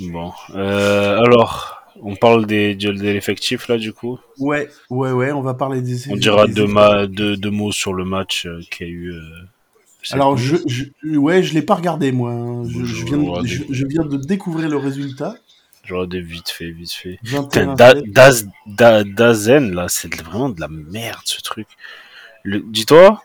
Bon. Euh, alors, on parle des, de, de l'effectif là, du coup. Ouais, ouais, ouais, on va parler des. On dira des- deux, ma- deux, deux mots sur le match euh, qu'il y a eu. euh, Alors, je, je, ouais, je l'ai pas regardé moi. hein. Je, viens de, je, viens de découvrir le résultat. Je regardais vite fait, vite fait. 21 Putain, Da-. Daz- Da- Dazen, là, c'est vraiment de la merde, ce truc. Dis-toi,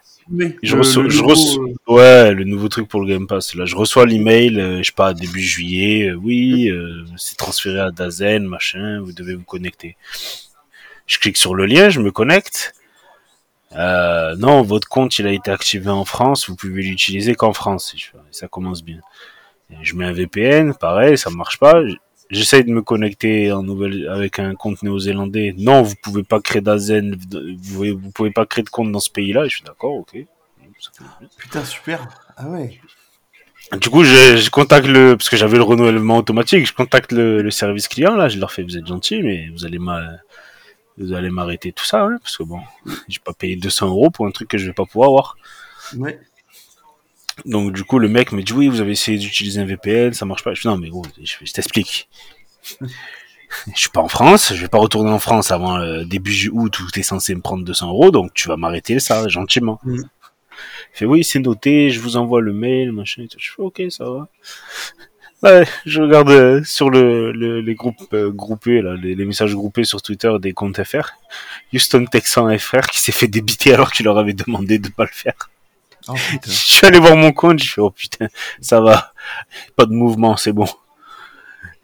Je le- reçois, le je nouveau, reçois- euh, ouais, le nouveau truc pour le Game Pass. Là, je reçois l'email, euh, je sais pas, début juillet. euh, oui, euh, c'est transféré à Dazen, machin. Vous devez vous connecter. Je clique sur le lien, je me connecte. Euh, non, votre compte, il a été activé en France. Vous pouvez l'utiliser qu'en France. Ça commence bien. Je mets un VPN, pareil, ça marche pas. J'essaye de me connecter en nouvelle avec un compte néo-zélandais. Non, vous pouvez pas créer d'Azen, vous vous pouvez pas créer de compte dans ce pays-là. Je suis d'accord, ok. Putain, super. Ah ouais. Du coup, je, je contacte le, parce que j'avais le renouvellement automatique, je contacte le, le service client, là, je leur fais, vous êtes gentil, mais vous allez vous allez m'arrêter tout ça, hein, parce que bon, j'ai pas payé 200 euros pour un truc que je vais pas pouvoir avoir. Ouais. Donc, du coup, le mec me dit, oui, vous avez essayé d'utiliser un VPN, ça marche pas. Je fais, non, mais gros, je, je t'explique. Je suis pas en France, je vais pas retourner en France avant euh, début août où t'es censé me prendre 200 euros, donc tu vas m'arrêter ça, gentiment. Mm. Il fait, oui, c'est noté, je vous envoie le mail, machin et tout. Je fais, ok, ça va. Ouais, je regarde euh, sur le, le- les groupes euh, groupés, là, les, les messages groupés sur Twitter des comptes FR. Houston Texan FR qui s'est fait débiter alors qu'il leur avait demandé de pas le faire. Oh. Je suis allé voir mon compte, je fais oh putain, ça va, pas de mouvement, c'est bon.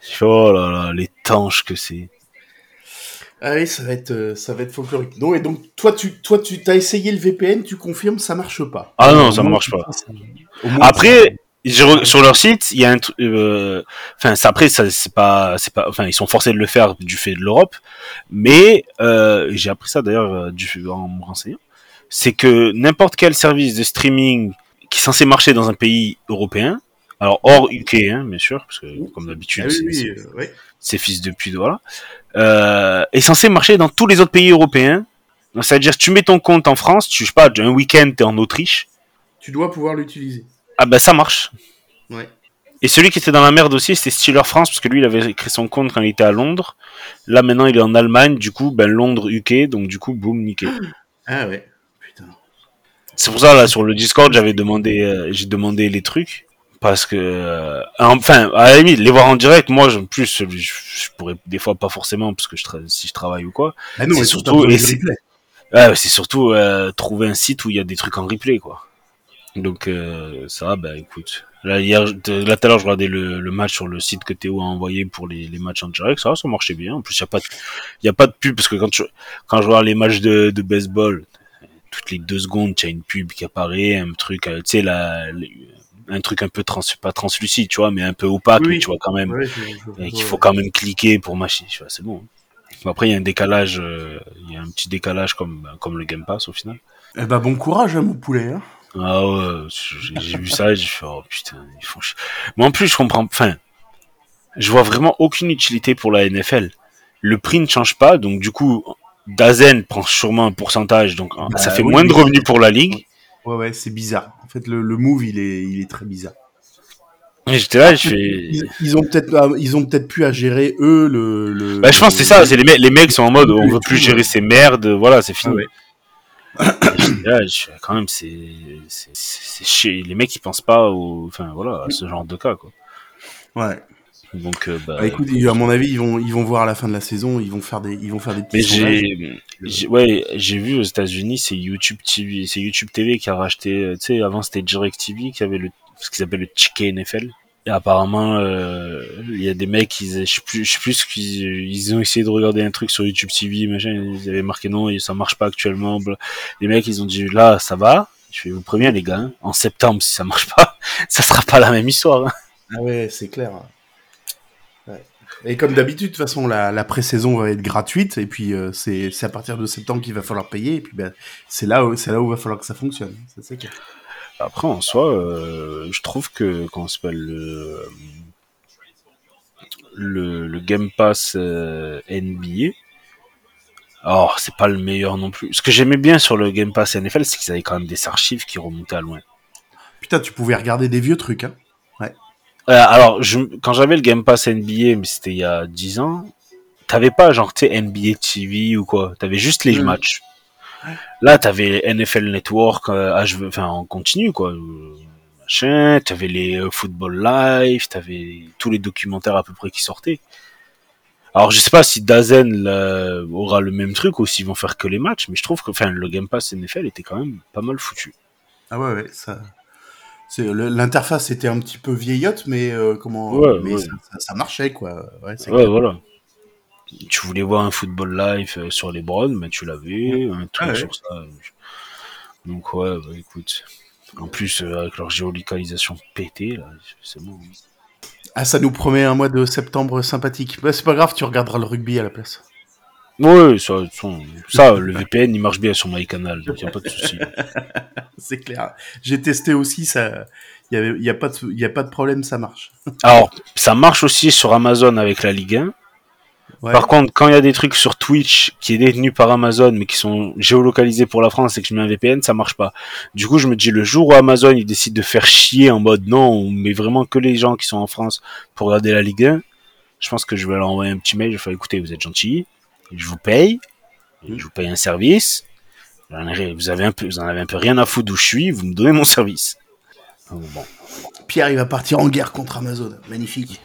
Je fais oh là là, les tanches que c'est. Ah oui, ça va être, euh, ça va être folklorique. Non, et donc, toi, tu, toi, tu t'as essayé le VPN, tu confirmes, ça marche pas. Ah non, Au ça moins, marche pas. ça- Après, sur leur site, il y a un truc, euh, enfin, après, ça, c'est pas, c'est pas, enfin, ils sont forcés de le faire du fait de l'Europe, mais euh, j'ai appris ça d'ailleurs euh, du, en me renseignant, c'est que n'importe quel service de streaming qui est censé marcher dans un pays européen, alors hors UK, hein, bien sûr, parce que comme d'habitude, Ah oui, c'est- oui, fils de pute, voilà, euh, est censé marcher dans tous les autres pays européens. Donc, C'est-à-dire, tu mets ton compte en France, tu, je sais pas, un week-end, t'es en Autriche, Tu dois pouvoir l'utiliser. ah ben ça marche. Ouais. Et celui qui était dans la merde aussi, c'était Steeler France, parce que lui, il avait créé son compte quand il était à Londres. Là, maintenant, il est en Allemagne, du coup, ben Londres, UK, donc du coup, boum, nickel. Ah ouais. C'est pour ça, là, sur le Discord, j'avais demandé, euh, j'ai demandé les trucs. Parce que, euh, enfin, à la limite, les voir en direct, moi, je, plus, je, je pourrais des fois pas forcément, parce que je si je travaille ou quoi. Ah non, C'est mais surtout- et c'est- Ouais, surtout euh, trouver un site où il y a des trucs en replay, quoi. Donc, ça bah écoute. Là, hier, là, tout à l'heure, je regardais le, le match sur le site que Théo a envoyé pour les, les matchs en direct. Ça ça marchait bien. En plus, il n'y a, pas de- y a pas de pub, parce que quand, je, quand je regarde les matchs de, de baseball, toutes les deux secondes, tu as une pub qui apparaît, un truc, euh, tu sais, la, un truc un peu trans, pas translucide, tu vois, mais un peu opaque, Oui, mais oui. tu vois quand même et qu'il faut quand même cliquer pour mâcher. Tu vois, c'est bon. Après, il y a un décalage, euh, il y a un petit décalage comme, comme le Game Pass au final. Eh ben, bon courage, hein, mon poulet. Hein. Ah ouais, j'ai j'ai vu ça et j'ai fait, oh putain, ils font chier. Mais en plus, je comprends, enfin, je vois vraiment aucune utilité pour la NFL. Le prix ne change pas, donc du coup, Dazen prend sûrement un pourcentage, donc Bah ça fait oui, moins de revenus pour la ligue. Ouais, ouais, c'est bizarre. En fait, le, le move, il est, il est très bizarre. Et j'étais là, je fais. Ils, ils ont peut-être, ils ont peut-être pu à gérer eux le. le Bah, je pense que c'est ça, c'est les, mecs, les mecs sont en mode, on veut plus gérer ces merdes, voilà, c'est fini. Ah ouais. Là, je fais, quand même, c'est, c'est. Les mecs, ils pensent pas au, enfin, voilà, à ce genre de cas, quoi. Ouais. Donc, euh, bah, Bah, écoute, à mon avis, ils vont, ils vont voir à la fin de la saison, ils vont faire des, ils vont faire des petits mais j'ai, j'ai- ouais, j'ai vu aux États-Unis, c'est YouTube TV, c'est YouTube TV qui a racheté, euh, tu sais, avant c'était Direct TV qui avait le, ce qu'ils appellent le Chicken NFL. Et apparemment, euh, il y a des mecs, ils, je sais plus, je sais plus ce qu'ils, ils ont essayé de regarder un truc sur YouTube TV, machin, ils avaient marqué non, et ça marche pas actuellement. Les mecs, ils ont dit là, ça va. Je vous préviens les gars, hein, en septembre, si ça marche pas, ça sera pas la même histoire. hein. Ah ouais, c'est clair. Et comme d'habitude, de toute façon, la, la pré-saison va être gratuite, et puis euh, c'est c'est à partir de septembre qu'il va falloir payer, et puis ben, c'est là, où- c'est là où il va falloir que ça fonctionne. Ça, c'est clair. Après, en soi, euh, je trouve que comment s'appelle le, le le Game Pass euh, NBA. Oh, c'est pas le meilleur non plus. Ce que j'aimais bien sur le Game Pass NFL, c'est qu'ils avaient quand même des archives qui remontaient à loin. Putain, tu pouvais regarder des vieux trucs, hein. Euh, alors, je, quand j'avais le Game Pass NBA, mais c'était il y a 10 ans, t'avais pas genre, NBA TV ou quoi. T'avais juste les Mm. matchs. Là, t'avais NFL Network, euh, HV enfin, en continu, quoi. Machin, t'avais les euh, Football Live, t'avais tous les documentaires à peu près qui sortaient. Alors, je sais pas si Dazen là, aura le même truc ou s'ils vont faire que les matchs, mais je trouve que, enfin, le Game Pass NFL était quand même pas mal foutu. Ah ouais, ouais, ça. L'interface était un petit peu vieillotte, mais euh, comment Ouais, mais ouais. Ça, ça- ça marchait quoi. Ouais, Ouais, voilà. Tu voulais voir un football live euh, sur les Browns, mais tu l'avais, un truc Ah sur ça. euh, Donc ouais, bah, écoute. En plus, euh, avec leur géolocalisation pétée, là, c'est bon. Ah, ça nous promet un mois de septembre sympathique. Bah, c'est pas grave, tu regarderas le rugby à la place. Ouais, ça, ça, ça, le VPN, il marche bien sur MyCanal, donc y a pas de souci. C'est clair. J'ai testé aussi, ça. Il y avait, il y a pas de, il y a pas de problème, ça marche. Alors, ça marche aussi sur Amazon avec la Ligue 1. Ouais. Par contre, quand il y a des trucs sur Twitch qui est détenu par Amazon, mais qui sont géolocalisés pour la France et que je mets un VPN, ça marche pas. Du coup, je me dis, le jour où Amazon, il décide de faire chier en mode non, on met vraiment que les gens qui sont en France pour regarder la Ligue 1, je pense que je vais leur envoyer un petit mail, je vais faire, écoutez, vous êtes gentils, je vous paye, je vous paye un service, vous avez un peu, vous en avez un peu rien à foutre d'où je suis, vous me donnez mon service. Donc, bon. Pierre, il va partir en guerre contre Amazon. Magnifique.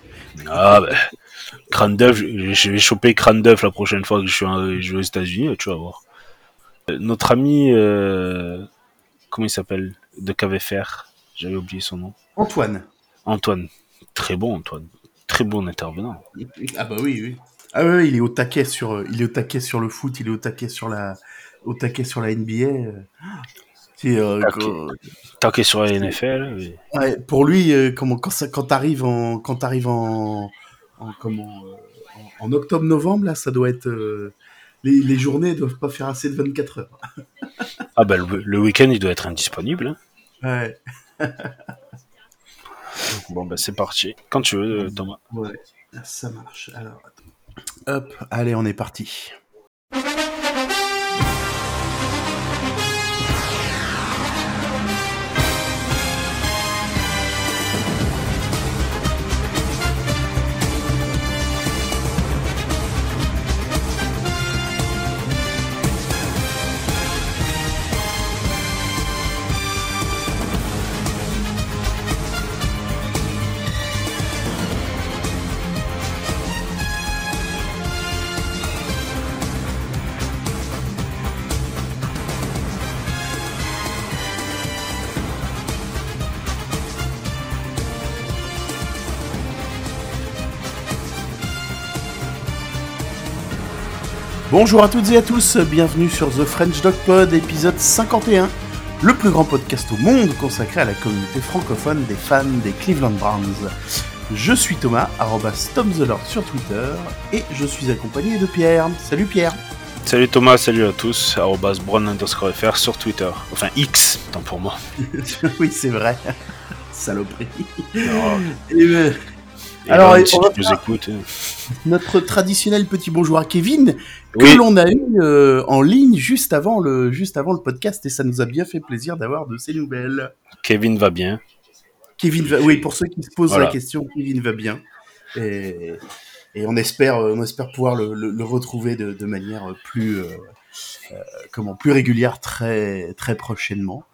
Ah, bah, crâne d'œuf, je vais choper crâne d'œuf la prochaine fois que je suis, je vais aux États-Unis, tu vas voir. Euh, Notre ami, euh, comment il s'appelle? De KVFR, j'avais oublié son nom. Antoine. Antoine. Très bon, Antoine. Très bon intervenant. Ah bah oui, oui. Ah ouais, il est au taquet sur, euh, il est au taquet sur le foot, il est au taquet sur la, au taquet sur la NBA. euh. C'est, euh, Taquet. sur la NFL. oui. ouais, pour lui, euh, comment, quand ça, quand t'arrives en, quand t'arrives en, en comment, en, en octobre-novembre là, ça doit être, euh, les, les journées doivent pas faire assez de 24 heures. Ah bah le, le week-end il doit être indisponible. hein. Ouais, Bon bah c'est parti. Quand tu veux Thomas. ouais, ça marche. Alors. Hop, allez, on est parti. Bonjour à toutes et à tous, bienvenue sur The French Dog Pod, épisode 51, le plus grand podcast au monde consacré à la communauté francophone des fans des Cleveland Browns. Je suis Thomas, arrobas Tom the Lord sur Twitter, et je suis accompagné de Pierre. Salut Pierre Salut Thomas, salut à tous. Arrobas brown underscore fr sur Twitter. Enfin X, tant pour moi. Oui, c'est vrai. Saloperie. Et, euh, et Alors, Ron, si on tu nous écoutes. notre traditionnel petit bonjour à Kevin, que Oui. l'on a eu euh, en ligne juste avant, le, juste avant le podcast, et ça nous a bien fait plaisir d'avoir de ces nouvelles. Kevin va bien. Kevin va, oui, pour ceux qui se posent Voilà. la question, Kevin va bien. Et, et on espère, euh, on espère pouvoir le, le- le retrouver de, de manière plus, euh, euh, comment, plus régulière très, très prochainement.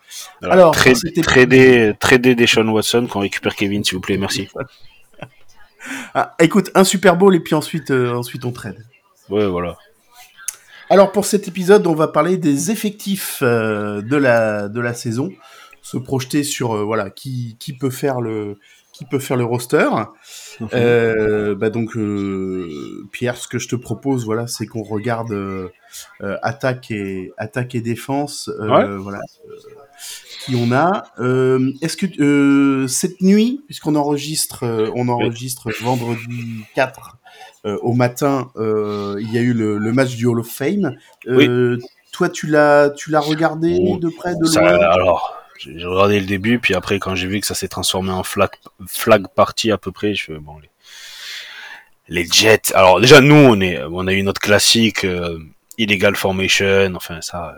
Alors, Alors, trader, trader Deshaun Watson qu'on récupère Kevin s'il vous plaît, merci. Ah, écoute, un Super Bowl et puis ensuite, euh, ensuite on trade. Ouais, voilà. Alors pour cet épisode, on va parler des effectifs euh, de la de la saison, se projeter sur euh, voilà qui, qui peut faire le qui peut faire le roster. Euh, bah donc euh, Pierre, ce que je te propose voilà, c'est qu'on regarde euh, attaque et attaque et défense Ouais. voilà qui on a. Est-ce que cette nuit, puisqu'on enregistre on enregistre vendredi 4 euh, au matin, il y a eu le, le match du Hall of Fame. Toi, tu l'as, tu l'as regardé Oh, de près, de Ça, loin? alors, j'ai regardé le début, puis après, quand j'ai vu que ça s'est transformé en flag, flag party à peu près, je fais, bon, les, les Jets. Alors, déjà, nous, on est, on a eu notre classique, euh, illegal formation, enfin ça,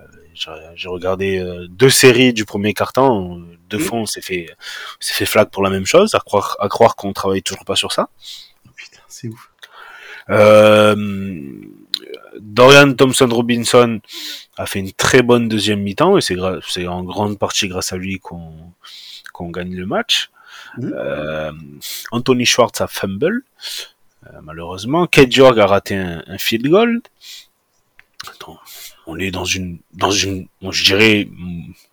j'ai regardé deux séries du premier carton, deux fois on s'est fait, s'est fait flag pour la même chose, à croire, à croire qu'on travaille toujours pas sur ça. Putain, c'est ouf. Euh, Dorian Thompson Robinson a fait une très bonne deuxième mi-temps et c'est c'est en grande partie grâce à lui qu'on qu'on gagne le match. Mhm. Euh, Anthony Schwartz a fumble euh, malheureusement. Kate York a raté un, un field goal. Attends, on est dans une dans une bon, je dirais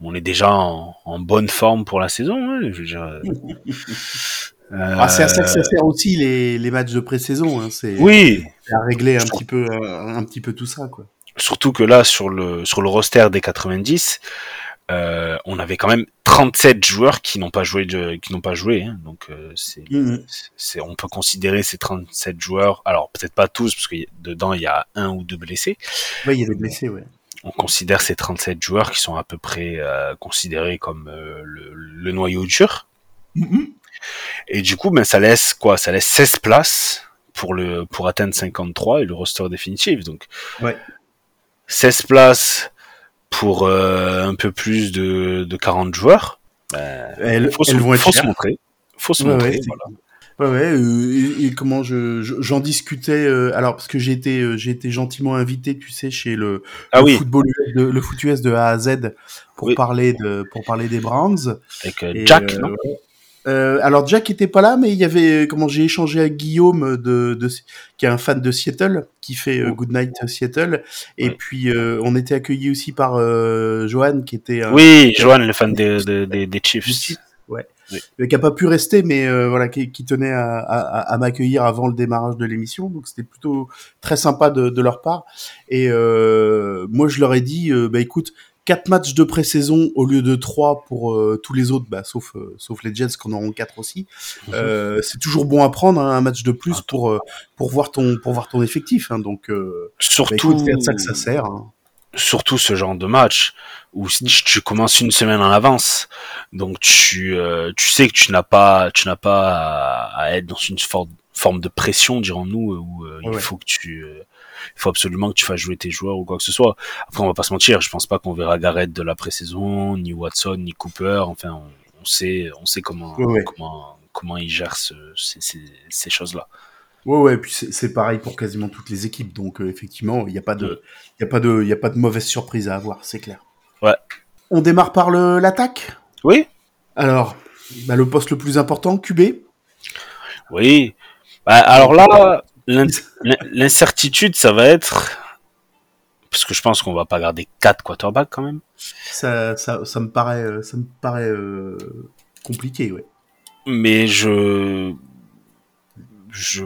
on est déjà en, en bonne forme pour la saison. hein, je veux dire, euh, Ah, c'est à ça que ça sert aussi les, les matchs de pré-saison. Hein. C'est oui, c'est à régler un Je petit peu un, un petit peu tout ça, quoi. surtout que là sur le sur le roster des 90 euh, on avait quand même 37 joueurs qui n'ont pas joué de, qui n'ont pas joué hein. donc euh, c'est c'est on peut considérer ces 37 joueurs alors peut-être pas tous parce que dedans il y a un ou deux blessés Ouais, il y a des blessés, ouais. on considère ces 37 joueurs qui sont à peu près euh, considérés comme euh, le, le noyau dur Mhm. Et du coup ben ça laisse quoi? Ça laisse 16 places pour le pour atteindre 53 et le roster définitif donc Ouais. 16 places pour euh, un peu plus de, de 40 joueurs. Ben, Elles, faut se, elles vont être faut se montrer. Faut se Ouais, montrer. ouais, voilà. Ouais, ouais. euh, et, et comment je je- j'en discutais euh, alors parce que j'ai été euh, j'ai été gentiment invité, tu sais, chez le, Ah le oui, football de, le foot US de A à Z pour Oui. parler de pour parler des Browns. avec euh, Et, Jack, euh, non? Euh, alors Jack était pas là, mais il y avait euh, comment j'ai échangé avec Guillaume de, de qui est un fan de Seattle, qui fait euh, Oh. Good Night Seattle, et Ouais. puis euh, on était accueillis aussi par euh, Johan qui était un, Oui, Johan, le fan des, des, des, des Chiefs. ouais, Oui. Euh, qui a pas pu rester, mais euh, voilà, qui, qui tenait à, à, à m'accueillir avant le démarrage de l'émission, donc c'était plutôt très sympa de, de leur part. Et euh, moi, je leur ai dit, euh, bah écoute, quatre matchs de pré-saison au lieu de trois pour euh, tous les autres, bah, sauf euh, sauf les Jets qui en auront quatre aussi. Euh, c'est toujours bon à prendre hein, un match de plus pour euh, pour voir ton pour voir ton effectif. Hein, donc euh, bah, Surtout, écoute, à ça que ça sert. Hein. surtout ce genre de match où tu, commences une semaine en avance, donc tu, euh, tu sais que tu n'as pas, tu n'as pas à, à être dans une for- forme de pression, dirons-nous, où il Ouais. faut que tu, euh, il faut absolument que tu fasses jouer tes joueurs ou quoi que ce soit. Après, on va pas se mentir, je pense pas qu'on verra Garrett de la pré-saison, ni Watson, ni Cooper. Enfin, on, on sait, on sait comment, Ouais, comment, comment ils gèrent ce- ces, ces, ces choses-là. Ouais, ouais, puis c'est pareil pour quasiment toutes les équipes, donc euh, effectivement, il n'y a pas de, il y a pas de, il y a pas de mauvaise surprise à avoir, c'est clair. Ouais. On démarre par l'attaque? Oui, Alors, bah, le poste le plus important, QB. oui. Bah, alors là, l'incertitude, ça va être parce que je pense qu'on va pas garder quatre quarterbacks quand même. Ça, ça, ça me paraît, euh, ça me paraît euh, compliqué, ouais. Mais je je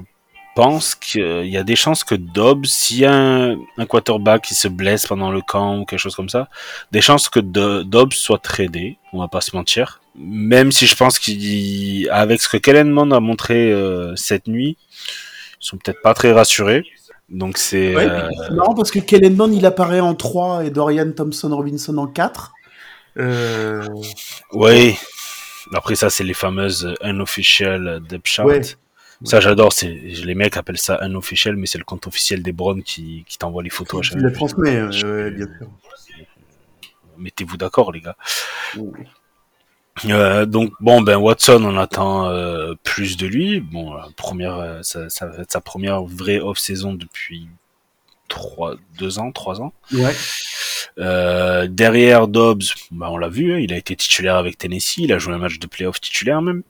pense qu'il y a des chances que Dobbs, s'il y a un, un quarterback qui se blesse pendant le camp ou quelque chose comme ça, des chances que Do- Dobbs soit tradé, on va pas se mentir. Même si je pense qu'avec ce que Kellen Mond a montré euh, cette nuit, sont peut-être pas très rassurés. Donc c'est Ouais, euh, marrant parce que Kellen il apparaît en 3 et Dorian Thompson Robinson en 4. Euh, Oui. Après ça, c'est les fameuses unofficial depth chart. Ouais. Ça, j'adore. C'est les mecs appellent ça unofficial, mais c'est le compte officiel des Browns qui, qui t'envoie les photos. à chaque fois. transmet, bien sûr. Mettez-vous d'accord, les gars. Euh, donc bon, ben Watson, on attend euh, plus de lui. Bon, la première, euh, ça, ça va être sa première vraie off-saison depuis trois, deux ans, trois ans. Ouais. Euh, derrière Dobbs, ben, on l'a vu, hein, il a été titulaire avec Tennessee, il a joué un match de playoff titulaire même.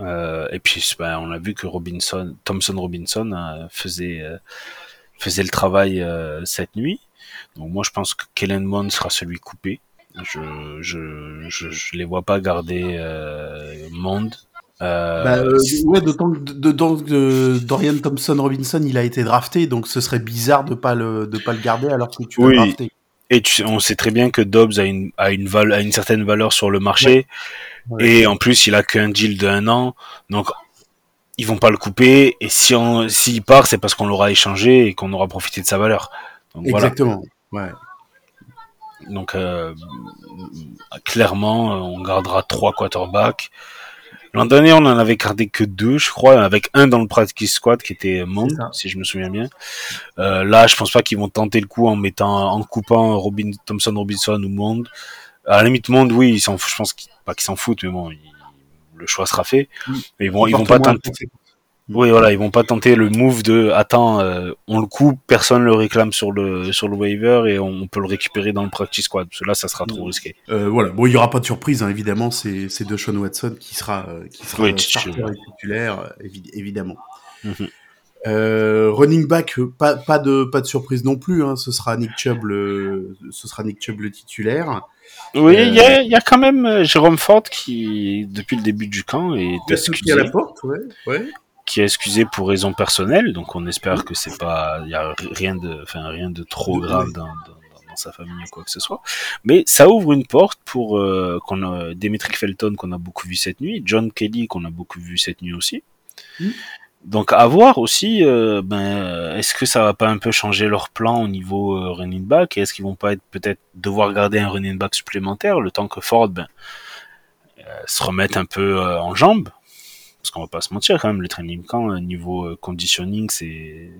Euh, et puis, ben, on a vu que Robinson, Thompson Robinson euh, faisait euh, faisait le travail euh, cette nuit. Donc moi, je pense que Kellen Mond sera celui coupé. Je je je, je les vois pas garder euh, Mond. Euh, Bah, euh, ouais, d'autant que d'autant que Dorian Thompson Robinson, il a été drafté, donc ce serait bizarre de pas le de pas le garder alors que tu l'as Oui. drafté. et tu- on sait très bien que Dobbs a une a une val, a une certaine valeur sur le marché. Ouais. Et en plus, il a qu'un deal de un an, donc ils vont pas le couper. Et si on s'il part, c'est parce qu'on l'aura échangé et qu'on aura profité de sa valeur. Donc voilà. Exactement. Ouais. Donc euh, clairement, euh, on gardera trois quarterbacks. L'an dernier, on en avait gardé que deux, je crois, avec un dans le practice squad qui était Mond, si je me souviens bien. Euh, là, je pense pas qu'ils vont tenter le coup en mettant, en coupant Robin Thompson Robinson ou Mond. À la limite, Mond, oui, ils s'en, je pense qu'ils, pas qu'ils s'en foutent, mais bon, le choix sera fait. Mais ils vont, ils vont Porte pas tenter. Oui, voilà, ils vont pas tenter le move de attends, euh, on le coupe, personne le réclame sur le sur le waiver et on peut le récupérer dans le practice squad. Parce que là, ça sera trop risqué. Euh, voilà. Bon, il y aura pas de surprise, hein, évidemment. C'est c'est de Sean Watson qui sera euh, qui sera Oui, titulaire. euh, évidemment. Mhm. Euh, running back, pas, pas de pas de surprise non plus. Hein, ce sera Nick Chubb le ce sera Nick Chubb le titulaire. Oui, Euh, il y, a, y a quand même Jérôme Ford qui, depuis le début du camp, est excusé, à la porte, ouais. ouais. Qui est excusé pour raison personnelle. Donc on espère que c'est pas, il y a rien de, enfin rien de trop grave dans, dans, dans sa famille ou quoi que ce soit. Mais ça ouvre une porte pour euh, qu'on a Demetric Felton qu'on a beaucoup vu cette nuit, John Kelly qu'on a beaucoup vu cette nuit aussi. Mm. Donc à voir aussi, euh, ben, est-ce que ça va pas un peu changer leur plan au niveau euh, running back? Et est-ce qu'ils vont pas être peut-être devoir garder un running back supplémentaire le temps que Ford ben, euh, se remette un peu en jambes parce qu'on va pas se mentir quand même le training camp euh, niveau euh, conditioning c'est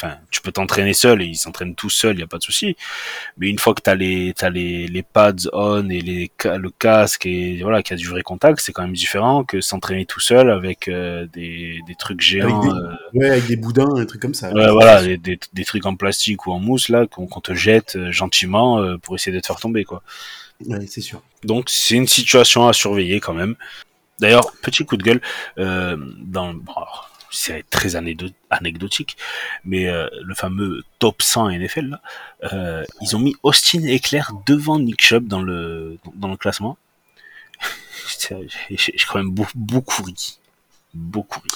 enfin tu peux t'entraîner seul et ils s'entraînent tout seuls il y a pas de souci mais une fois que t'as les t'as les les pads on et les le casque et voilà qu'il y a du vrai contact c'est quand même différent que s'entraîner tout seul avec euh, des des trucs géants Avec des- euh, Ouais, avec des boudins, des trucs comme ça. Ouais, voilà, des, des, des trucs en plastique ou en mousse là qu'on te jette gentiment euh, pour essayer de te faire tomber quoi. Ouais, c'est sûr. Donc c'est une situation à surveiller quand même. D'ailleurs, petit coup de gueule, euh, dans bon, c'est très anecdotique, mais euh, le fameux top 100 NFL là, euh, ils ont mis Austin Eckler devant Nick Chubb dans le dans le classement. J'ai quand même beaucoup, ri, beaucoup ri.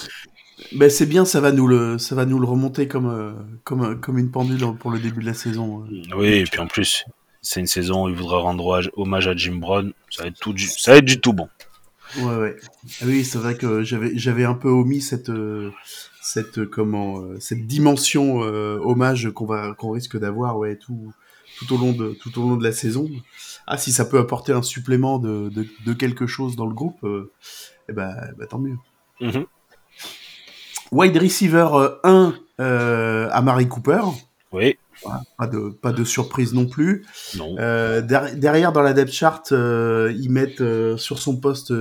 Ben c'est bien, ça va nous le ça va nous le remonter comme comme comme une pendule pour le début de la saison. Oui, et puis en plus, c'est une saison où il voudra rendre hommage- hommage à Jim Brown. Ça va être tout, du- ça va être du tout bon. Ouais, ouais. Ah oui, c'est vrai que j'avais j'avais un peu omis cette euh, cette euh, comment euh, cette dimension euh, hommage qu'on va qu'on risque d'avoir ouais tout tout au long de tout au long de la saison. Ah si ça peut apporter un supplément de de, de quelque chose dans le groupe, euh, eh ben, eh ben, tant mieux. Mhm. Wide receiver euh, 1 euh, à Mary Cooper. Oui, Pas de pas de surprise non plus. non. Euh, der- derrière, dans la depth chart, euh, ils mettent euh, sur son poste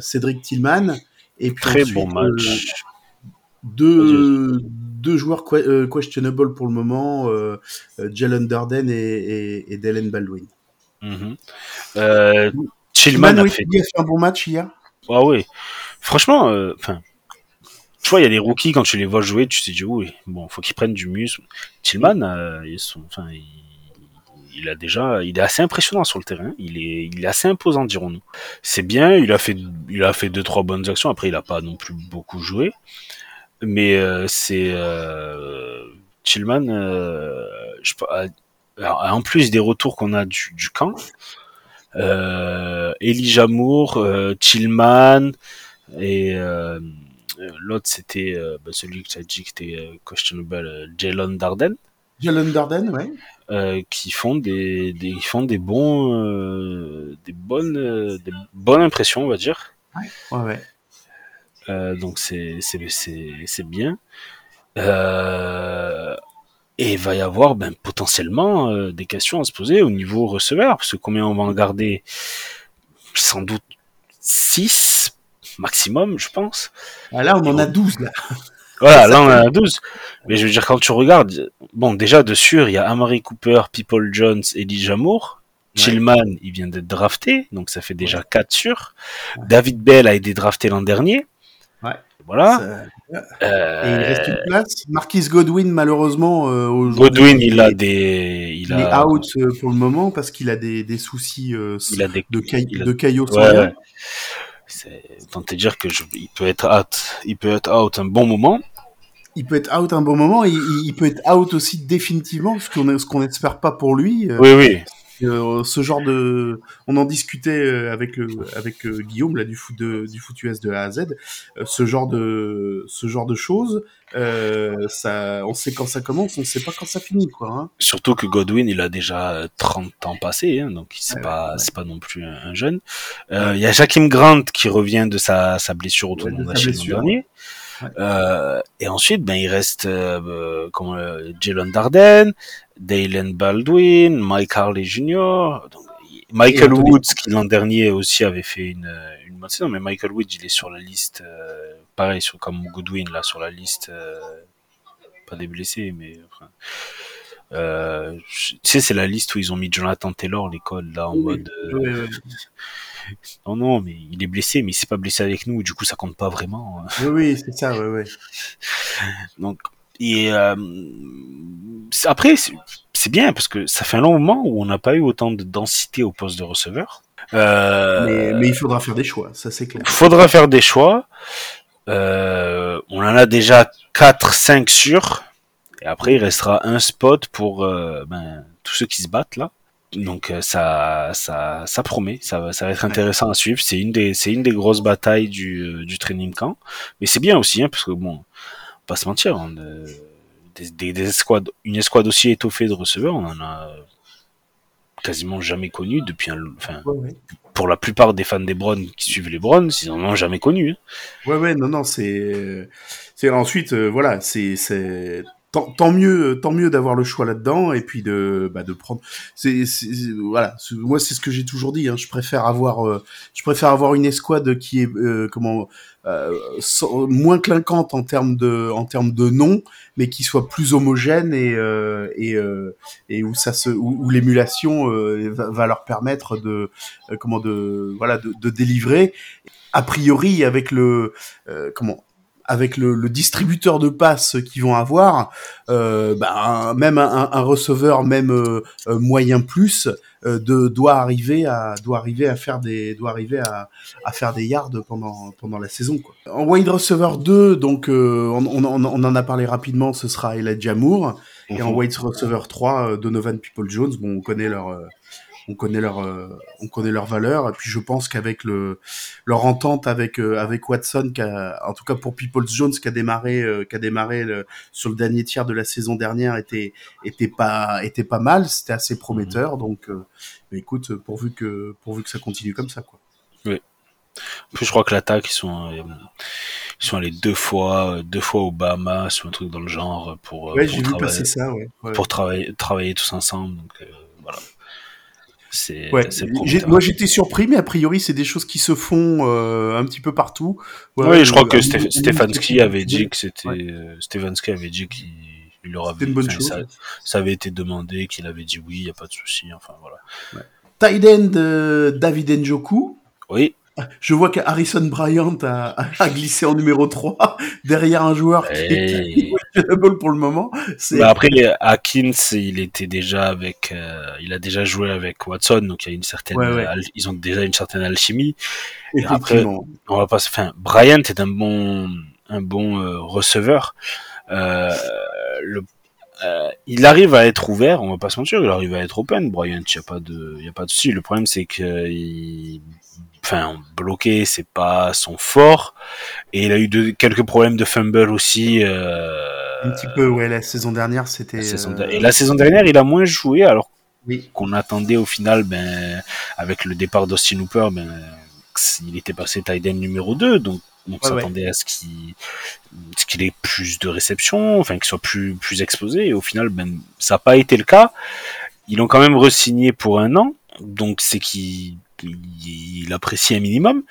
Cédric Tillman. Et puis Très ensuite, bon match. deux, deux joueurs que- questionable pour le moment, Jalen Darden et, et, et Dylan Baldwin. Euh, Tillman Tillman, a oui, fait. a fait un bon match hier. Ah oui. Franchement, enfin, tu vois, il y a des rookies quand tu les vois jouer, tu te dis oui, bon, faut qu'ils prennent du muscle. Tillman, euh, ils sont, enfin, il, il a déjà, il est assez impressionnant sur le terrain. Il est, il est assez imposant, dirons-nous. C'est bien. Il a fait, il a fait deux trois bonnes actions. Après, il a pas non plus beaucoup joué, mais euh, c'est euh, Tillman. Euh, je, pas, alors, en plus des retours qu'on a du, du camp, euh, Elijah Moore, euh, Tillman et euh, l'autre c'était euh, bah, celui que tu as dit qui était euh, questionable, euh, Jalen Darden, Jalen Darden, ouais. euh, qui font des, des ils font des bons euh, des bonnes euh, des bonnes impressions on va dire. Ouais, ouais. Euh, donc c'est c'est c'est c'est bien. Euh, et il va y avoir ben, potentiellement euh, des questions à se poser au niveau receveur, parce que combien on va en garder? Sans doute 6 maximum, je pense. Ah, là, on en a 12, là. Voilà, là on a 12. Mais je veux dire, quand tu regardes, bon, déjà de sûr, il y a Amari Cooper, People Jones, Elijah Moore. Ouais. Tillman, il vient d'être drafté, donc ça fait déjà 4 sûrs. David Bell a été drafté l'an dernier. Ouais. Voilà. Euh, Et il reste une place. Marquis Godwin, malheureusement, euh, aujourd'hui, Godwin, il a des, il il est out euh, pour le moment parce qu'il a des, des soucis euh, il a des, de, caille- il a- de caillots ouais, sanguins. ouais. C'est, autant te dire que je, il peut être out, il peut être out un bon moment. Il peut être out un bon moment il, il peut être out aussi définitivement, ce qu'on qu'on n'espère pas pour lui. euh, Oui, oui. Euh, ce genre de, on en discutait euh, avec euh, Guillaume là du foot de, du foot US de A à Z. Ce genre de, ce genre de choses, euh, ça, on sait quand ça commence, on sait pas quand ça finit quoi. Hein. Surtout que Godwin, il a déjà 30 ans passés, hein, donc c'est Ouais, pas, ouais. c'est pas non plus un, un jeune. Euh, Il y a Jakim Grant qui revient de sa, sa blessure au Ouais, tournoi de d'Achille l'an dernier. Euh, et ensuite, ben, il reste euh, euh, Jalen Darden, Dalen Baldwin, Mike Harley Jr., donc, Michael Woods, qui l'an dernier aussi avait fait une, une bonne saison, mais Michael Woods, il est sur la liste, euh, pareil, sur, comme Goodwin, là, sur la liste, euh, pas des blessés, mais enfin, euh, tu sais, c'est la liste où ils ont mis Jonathan Taylor, l'école, là, en Oui, mode, ouais. non, non, mais il est blessé, mais il s'est pas blessé avec nous, du coup, ça compte pas vraiment. hein. Oui, oui, c'est ça, ouais, ouais. Donc, et euh, après, c'est bien parce que ça fait un long moment où on n'a pas eu autant de densité au poste de receveur. Euh, Mais, mais il faudra faire des choix, ça c'est clair. faudra faire des choix. Euh, on en a déjà 4, 5 sûrs. Et après, il restera un spot pour ben, tous ceux qui se battent là. Donc ça, ça, ça promet, ça va, ça va être intéressant à suivre. C'est une des, c'est une des grosses batailles du, du training camp. Mais c'est bien aussi, hein, parce que bon, pas se mentir, on, euh, des, des, des escouades, une escouade aussi étoffée de receveurs, on en a quasiment jamais connu depuis un, enfin, Ouais, ouais. pour la plupart des fans des Browns qui suivent les Browns, ils en ont jamais connu. hein. Ouais, ouais, non, non, c'est, c'est ensuite, euh, voilà, c'est, c'est, tant, tant mieux, tant mieux d'avoir le choix là-dedans et puis de, bah, de prendre. C'est, voilà, moi c'est ce que j'ai toujours dit. Hein, je préfère avoir, euh, je préfère avoir une escouade qui est, euh, comment, euh, sans- moins clinquante en termes de, en termes de nom, mais qui soit plus homogène et euh, et euh, et où ça se, où, où l'émulation euh, va, va leur permettre de, euh, comment de, voilà, de, de délivrer a priori avec le euh, comment avec le, le distributeur de passes qu'ils vont avoir, euh, bah, même un, receveur, même euh, euh, moyen plus, euh, de, doit arriver à doit arriver à faire des doit arriver à, à faire des yards pendant pendant la saison. Quoi. En wide receiver 2, donc on, on, on on en a parlé rapidement, ce sera Elijah Moore. Et en Mhm. wide receiver 3, euh, Donovan People Jones. Bon, on connaît leur on connaît leur euh, on connaît leur valeur et puis je pense qu'avec le leur entente avec euh, avec Watson qui a, en tout cas pour People Jones qui a démarré euh, qui a démarré le- sur le dernier tiers de la saison dernière était était pas était pas mal. C'était assez prometteur. Donc euh, mais écoute pourvu que pourvu que ça continue comme ça quoi. En plus, je crois que l'attaque, ils sont, euh, ils sont allés deux fois, euh, deux fois au Bahamas ou un truc dans le genre pour, euh, ouais travailler, passer ça ouais, ouais. pour travailler, travailler tous ensemble. Donc voilà. C'est, Ouais, moi j'étais surpris, mais a priori c'est des choses qui se font euh, un petit peu partout. Ouais, oui, je crois que à Stéph- nous- Stefanski avait dit que c'était, Ouais. euh, avait dit qu'il il leur avait, une bonne chose. ça, ça avait été demandé, qu'il avait dit oui, il y a pas de souci. Enfin voilà. Tight end euh, David Njoku. Oui. Je vois que Harrison Bryant a, glissé en numéro 3 derrière un joueur qui Et- est questionable pour le moment. Bah après, Atkins, il était déjà avec, euh, il a déjà joué avec Watson, donc il y a une certaine, Ouais, ouais. al- ils ont déjà une certaine alchimie. et après- on va pas enfin Bryant est un bon un bon euh, receveur euh, le euh, il arrive à être ouvert on va pas se mentir il arrive à être open Bryant y a pas de y a pas de souci le problème c'est que il enfin bloqué c'est pas son fort et il a eu de, quelques problèmes de fumble aussi euh, Un petit peu, ouais, la saison dernière c'était. saison euh, et la saison dernière il a moins joué alors Oui. qu'on attendait au final, ben, avec le départ d'Austin Hooper, ben, il était passé tight end numéro 2, donc on Ouais, s'attendait à ce qu'il ait plus de réception, enfin qu'il soit plus plus exposé, et au final, ben, ça n'a pas été le cas. Ils l'ont quand même re-signé pour un an, donc c'est qu'il il, il apprécie un minimum.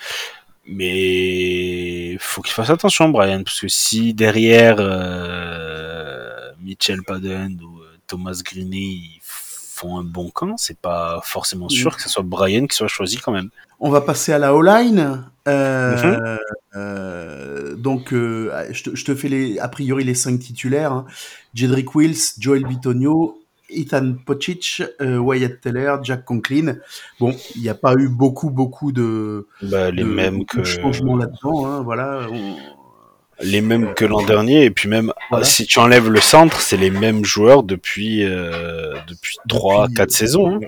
Mais faut qu'il fasse attention, Brian, parce que si derrière euh, Mitchell Padden ou euh, Thomas Greene ils font un bon camp, c'est pas forcément sûr que ce soit Brian qui soit choisi quand même. On va passer à la O-line. Euh, Mhm. euh, donc, je, te, je te fais les, a priori les cinq titulaires. Hein. Jedrick Wills, Joel Bitonio, Ethan Pocic, euh, Wyatt Teller, Jack Conklin. Bon, il n'y a pas eu beaucoup, beaucoup de, Bah, les de- mêmes que de changements là-dedans. Hein, voilà. On- les mêmes que l'an dernier, et puis même Voilà. si tu enlèves le centre, c'est les mêmes joueurs depuis euh, depuis trois, Depuis, quatre euh, saisons. hein.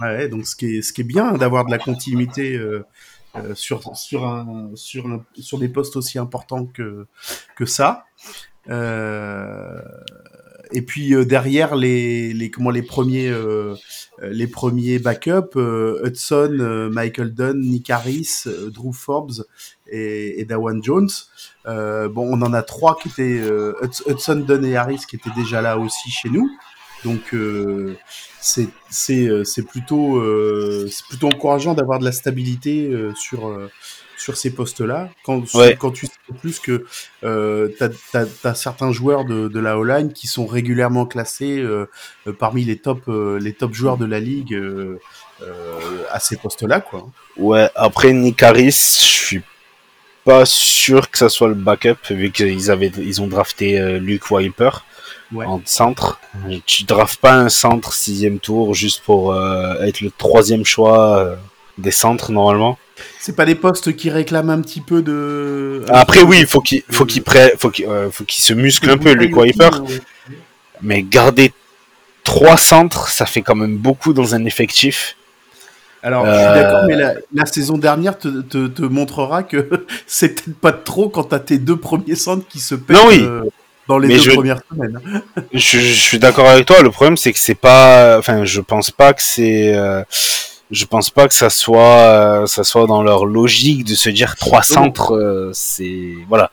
Ouais, donc ce qui est, ce qui est bien d'avoir de la continuité euh, sur, sur, un, sur, un, sur des postes aussi importants que, que ça. Euh, et puis euh, derrière les, les comment les premiers euh, les premiers backups euh, Hudson, Michael Dunn, Nick Harris, Drew Forbes et, Dawan Jones. bon, on en a trois qui étaient Hudson, Dunn et Harris qui étaient déjà là aussi chez nous. Donc c'est plutôt c'est plutôt encourageant d'avoir de la stabilité sur sur ces postes-là. Quand, quand tu sais plus que euh, tu as, certains joueurs de, de la O-line qui sont régulièrement classés euh, parmi les top, euh, les top joueurs de la ligue à ces postes-là. quoi. Ouais, après Nick Harris, je suis pas sûr que ça soit le backup vu qu'ils avaient ils ont drafté Luke Wiper. Ouais. en centre. Tu draftes pas un centre sixième tour juste pour être le troisième choix des centres normalement. C'est pas des postes qui réclament un petit peu de. Après oui, il faut qu'il faut qu'il faut euh, se muscle un peu le Wiper. Mais garder trois centres, ça fait quand même beaucoup dans un effectif. Alors, je suis d'accord, mais la, saison dernière te, te, te montrera que c'est peut-être pas trop quand t'as tes deux premiers centres qui se perdent oui. euh, dans les Mais deux je- premières semaines. Je, je suis d'accord avec toi. Le problème, c'est que c'est pas. Enfin, je pense pas que c'est. Je pense pas que ça soit, euh, ça soit dans leur logique de se dire trois centres. euh, c'est voilà.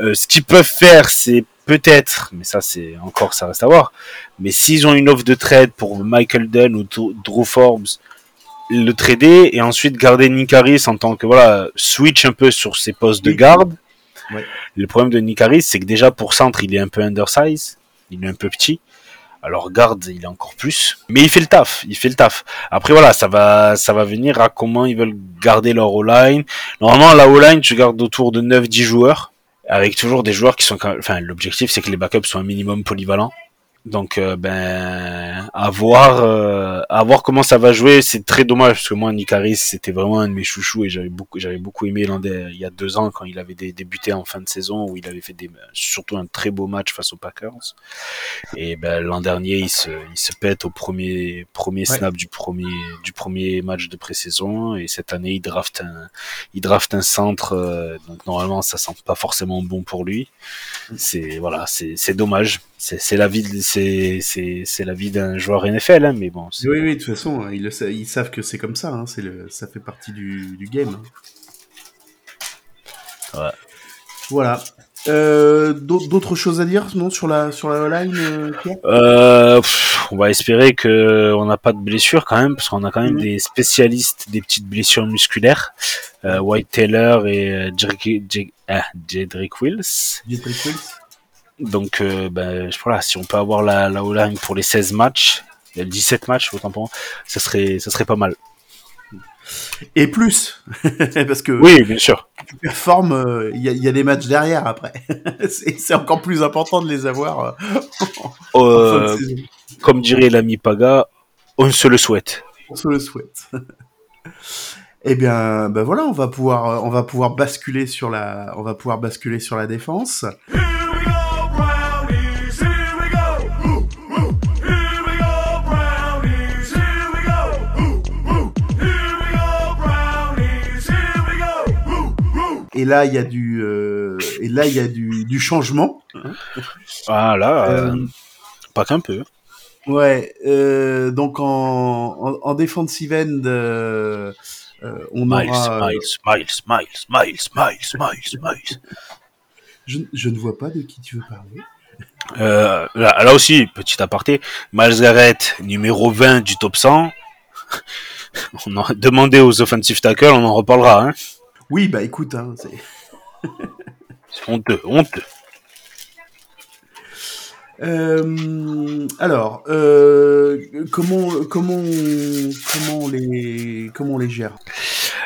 Euh, ce qu'ils peuvent faire, c'est peut-être, mais ça c'est encore, ça reste à voir. Mais s'ils ont une offre de trade pour Michael Dunn ou Dr- Drew Forbes, le trader et ensuite garder Nick Harris en tant que voilà switch un peu sur ses postes de Oui. garde. Ouais. Le problème de Nick Harris, c'est que déjà pour centre, il est un peu undersize, il est un peu petit. Alors garde, il est encore plus, mais il fait le taf, il fait le taf. Après voilà, ça va, ça va venir à comment ils veulent garder leur O-line. Normalement, la O-line, tu gardes autour de 9-10 joueurs, avec toujours des joueurs qui sont, enfin, l'objectif c'est que les backups soient un minimum polyvalents. Donc euh, ben à voir, euh, à voir comment ça va jouer. C'est très dommage parce que moi Nick Harris c'était vraiment un de mes chouchous et j'avais beaucoup, j'avais beaucoup aimé l'an des- il y a deux ans quand il avait dé- débuté en fin de saison où il avait fait des, surtout un très beau match face aux Packers. Et ben l'an dernier il se, il se pète au premier premier Ouais. snap du premier du premier match de pré-saison et cette année il draft un il draft un centre euh, donc normalement ça sent pas forcément bon pour lui. C'est voilà, c'est c'est dommage. C'est la vie c'est la vie d'un joueur NFL hein, mais bon, Oui, oui, de toute façon, ils, le sa- ils savent que c'est comme ça. Hein, c'est le, ça fait partie du, du game. hein. Ouais. Voilà. Euh, d'au- D'autres choses à dire non, sur la sur la line, euh, Euh, pff, on va espérer que on n'a pas de blessures quand même, parce qu'on a quand même Mhm. des spécialistes des petites blessures musculaires, White Taylor et ah, Jedrick Wills. Jedrick Wills Donc, euh, ben, voilà, si on peut avoir la, la O-line pour les 16 matchs, euh, 17 matchs autant pour moi, ça serait, ça serait pas mal. Et plus Parce que Oui, bien sûr. tu performes, euh, il y, a- il y a des matchs derrière après. c'est encore plus important de les avoir euh, en fin de saison. comme dirait l'ami Paga, on se le souhaite. On se le souhaite. Eh bien, ben voilà, on va pouvoir, on va pouvoir basculer sur la, on va pouvoir basculer sur la défense. Et là, il y a du, euh, et là, il y a du, du changement. Voilà, euh, Euh, pas qu'un peu. Ouais, euh, donc en, en, en defensive end, euh, on Miles, aura. Miles, Miles, Miles, Miles, Miles, Miles, Miles. Je, je ne vois pas de qui tu veux parler. Là, là aussi, petit aparté, Miles Garrett, numéro 20 du top 100. On a demandé aux offensive tackles, on en reparlera. Hein. Oui, bah écoute, hein, c'est. Honteux, honteux. Euh, alors, euh, comment, comment, comment on les, comment on les gère?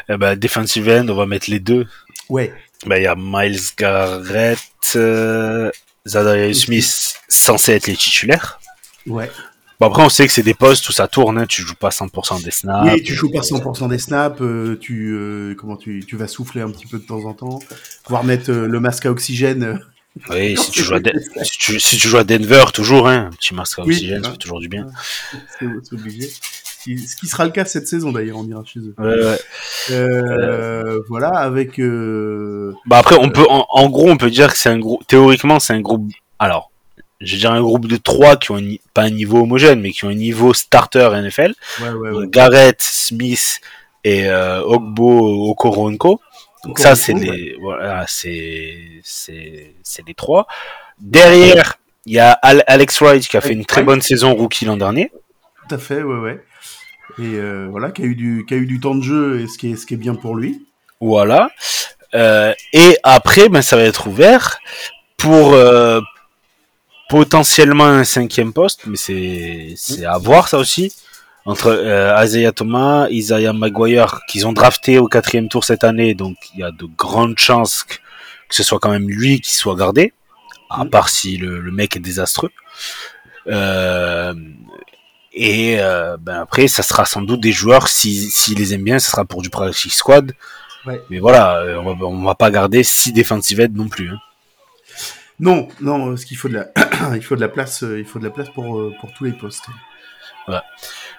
Eh ben, defensive end, on va mettre les deux. Ouais, Ben, il y a Miles Garrett, euh, Zadarius Smith, censé être les titulaires. ouais. Bon, après, on sait que c'est des postes où ça tourne, hein, tu joues pas 100% des snaps. Oui, tu joues pas 100% des snaps, euh, tu, euh, comment tu, tu vas souffler un petit peu de temps en temps, voire mettre euh, le masque à oxygène. euh, Oui, si tu, joues à De- si, tu, si tu joues à Denver, toujours, hein, un petit masque à Oui. oxygène, ça fait toujours du bien. c'est obligé. ce qui sera le cas cette saison d'ailleurs, on ira chez eux. Ouais, ouais. Euh, Voilà, avec. euh, Bah après, on peut, en, en gros, on peut dire que c'est un groupe, théoriquement, c'est un groupe, alors, je vais dire un groupe de trois qui ont un pas un niveau homogène, mais qui ont un niveau starter NFL. Ouais, ouais, Donc, ouais. Garrett, Smith et euh, Ogbo Okoronko. Donc ça, c'est les, voilà, c'est, c'est, c'est les trois. Derrière, il y a Al- Alex Wright qui a fait une très bonne saison rookie l'an dernier. Tout à fait, ouais, ouais. Et euh, voilà, qui a eu du, qui a eu du temps de jeu, et ce qui est, ce qui est bien pour lui. Voilà. Euh, et après, ben, ça va être ouvert pour euh, potentiellement un cinquième poste, mais c'est c'est à voir ça aussi. Entre euh, Isaiah Thomas, Isaiah Maguire, qu'ils ont drafté au quatrième tour cette année, donc il y a de grandes chances que, que ce soit quand même lui qui soit gardé, à Mm. part si le, le mec est désastreux. Euh, et euh, ben après, ça sera sans doute des joueurs, s'ils si, les aiment bien, ça sera pour du practice squad. Ouais. Mais voilà, euh, on va, on va pas garder six defensive non plus. Hein. Non, non, parce qu'il faut de la, il faut de la place, euh, il faut de la place pour, euh, pour tous les postes.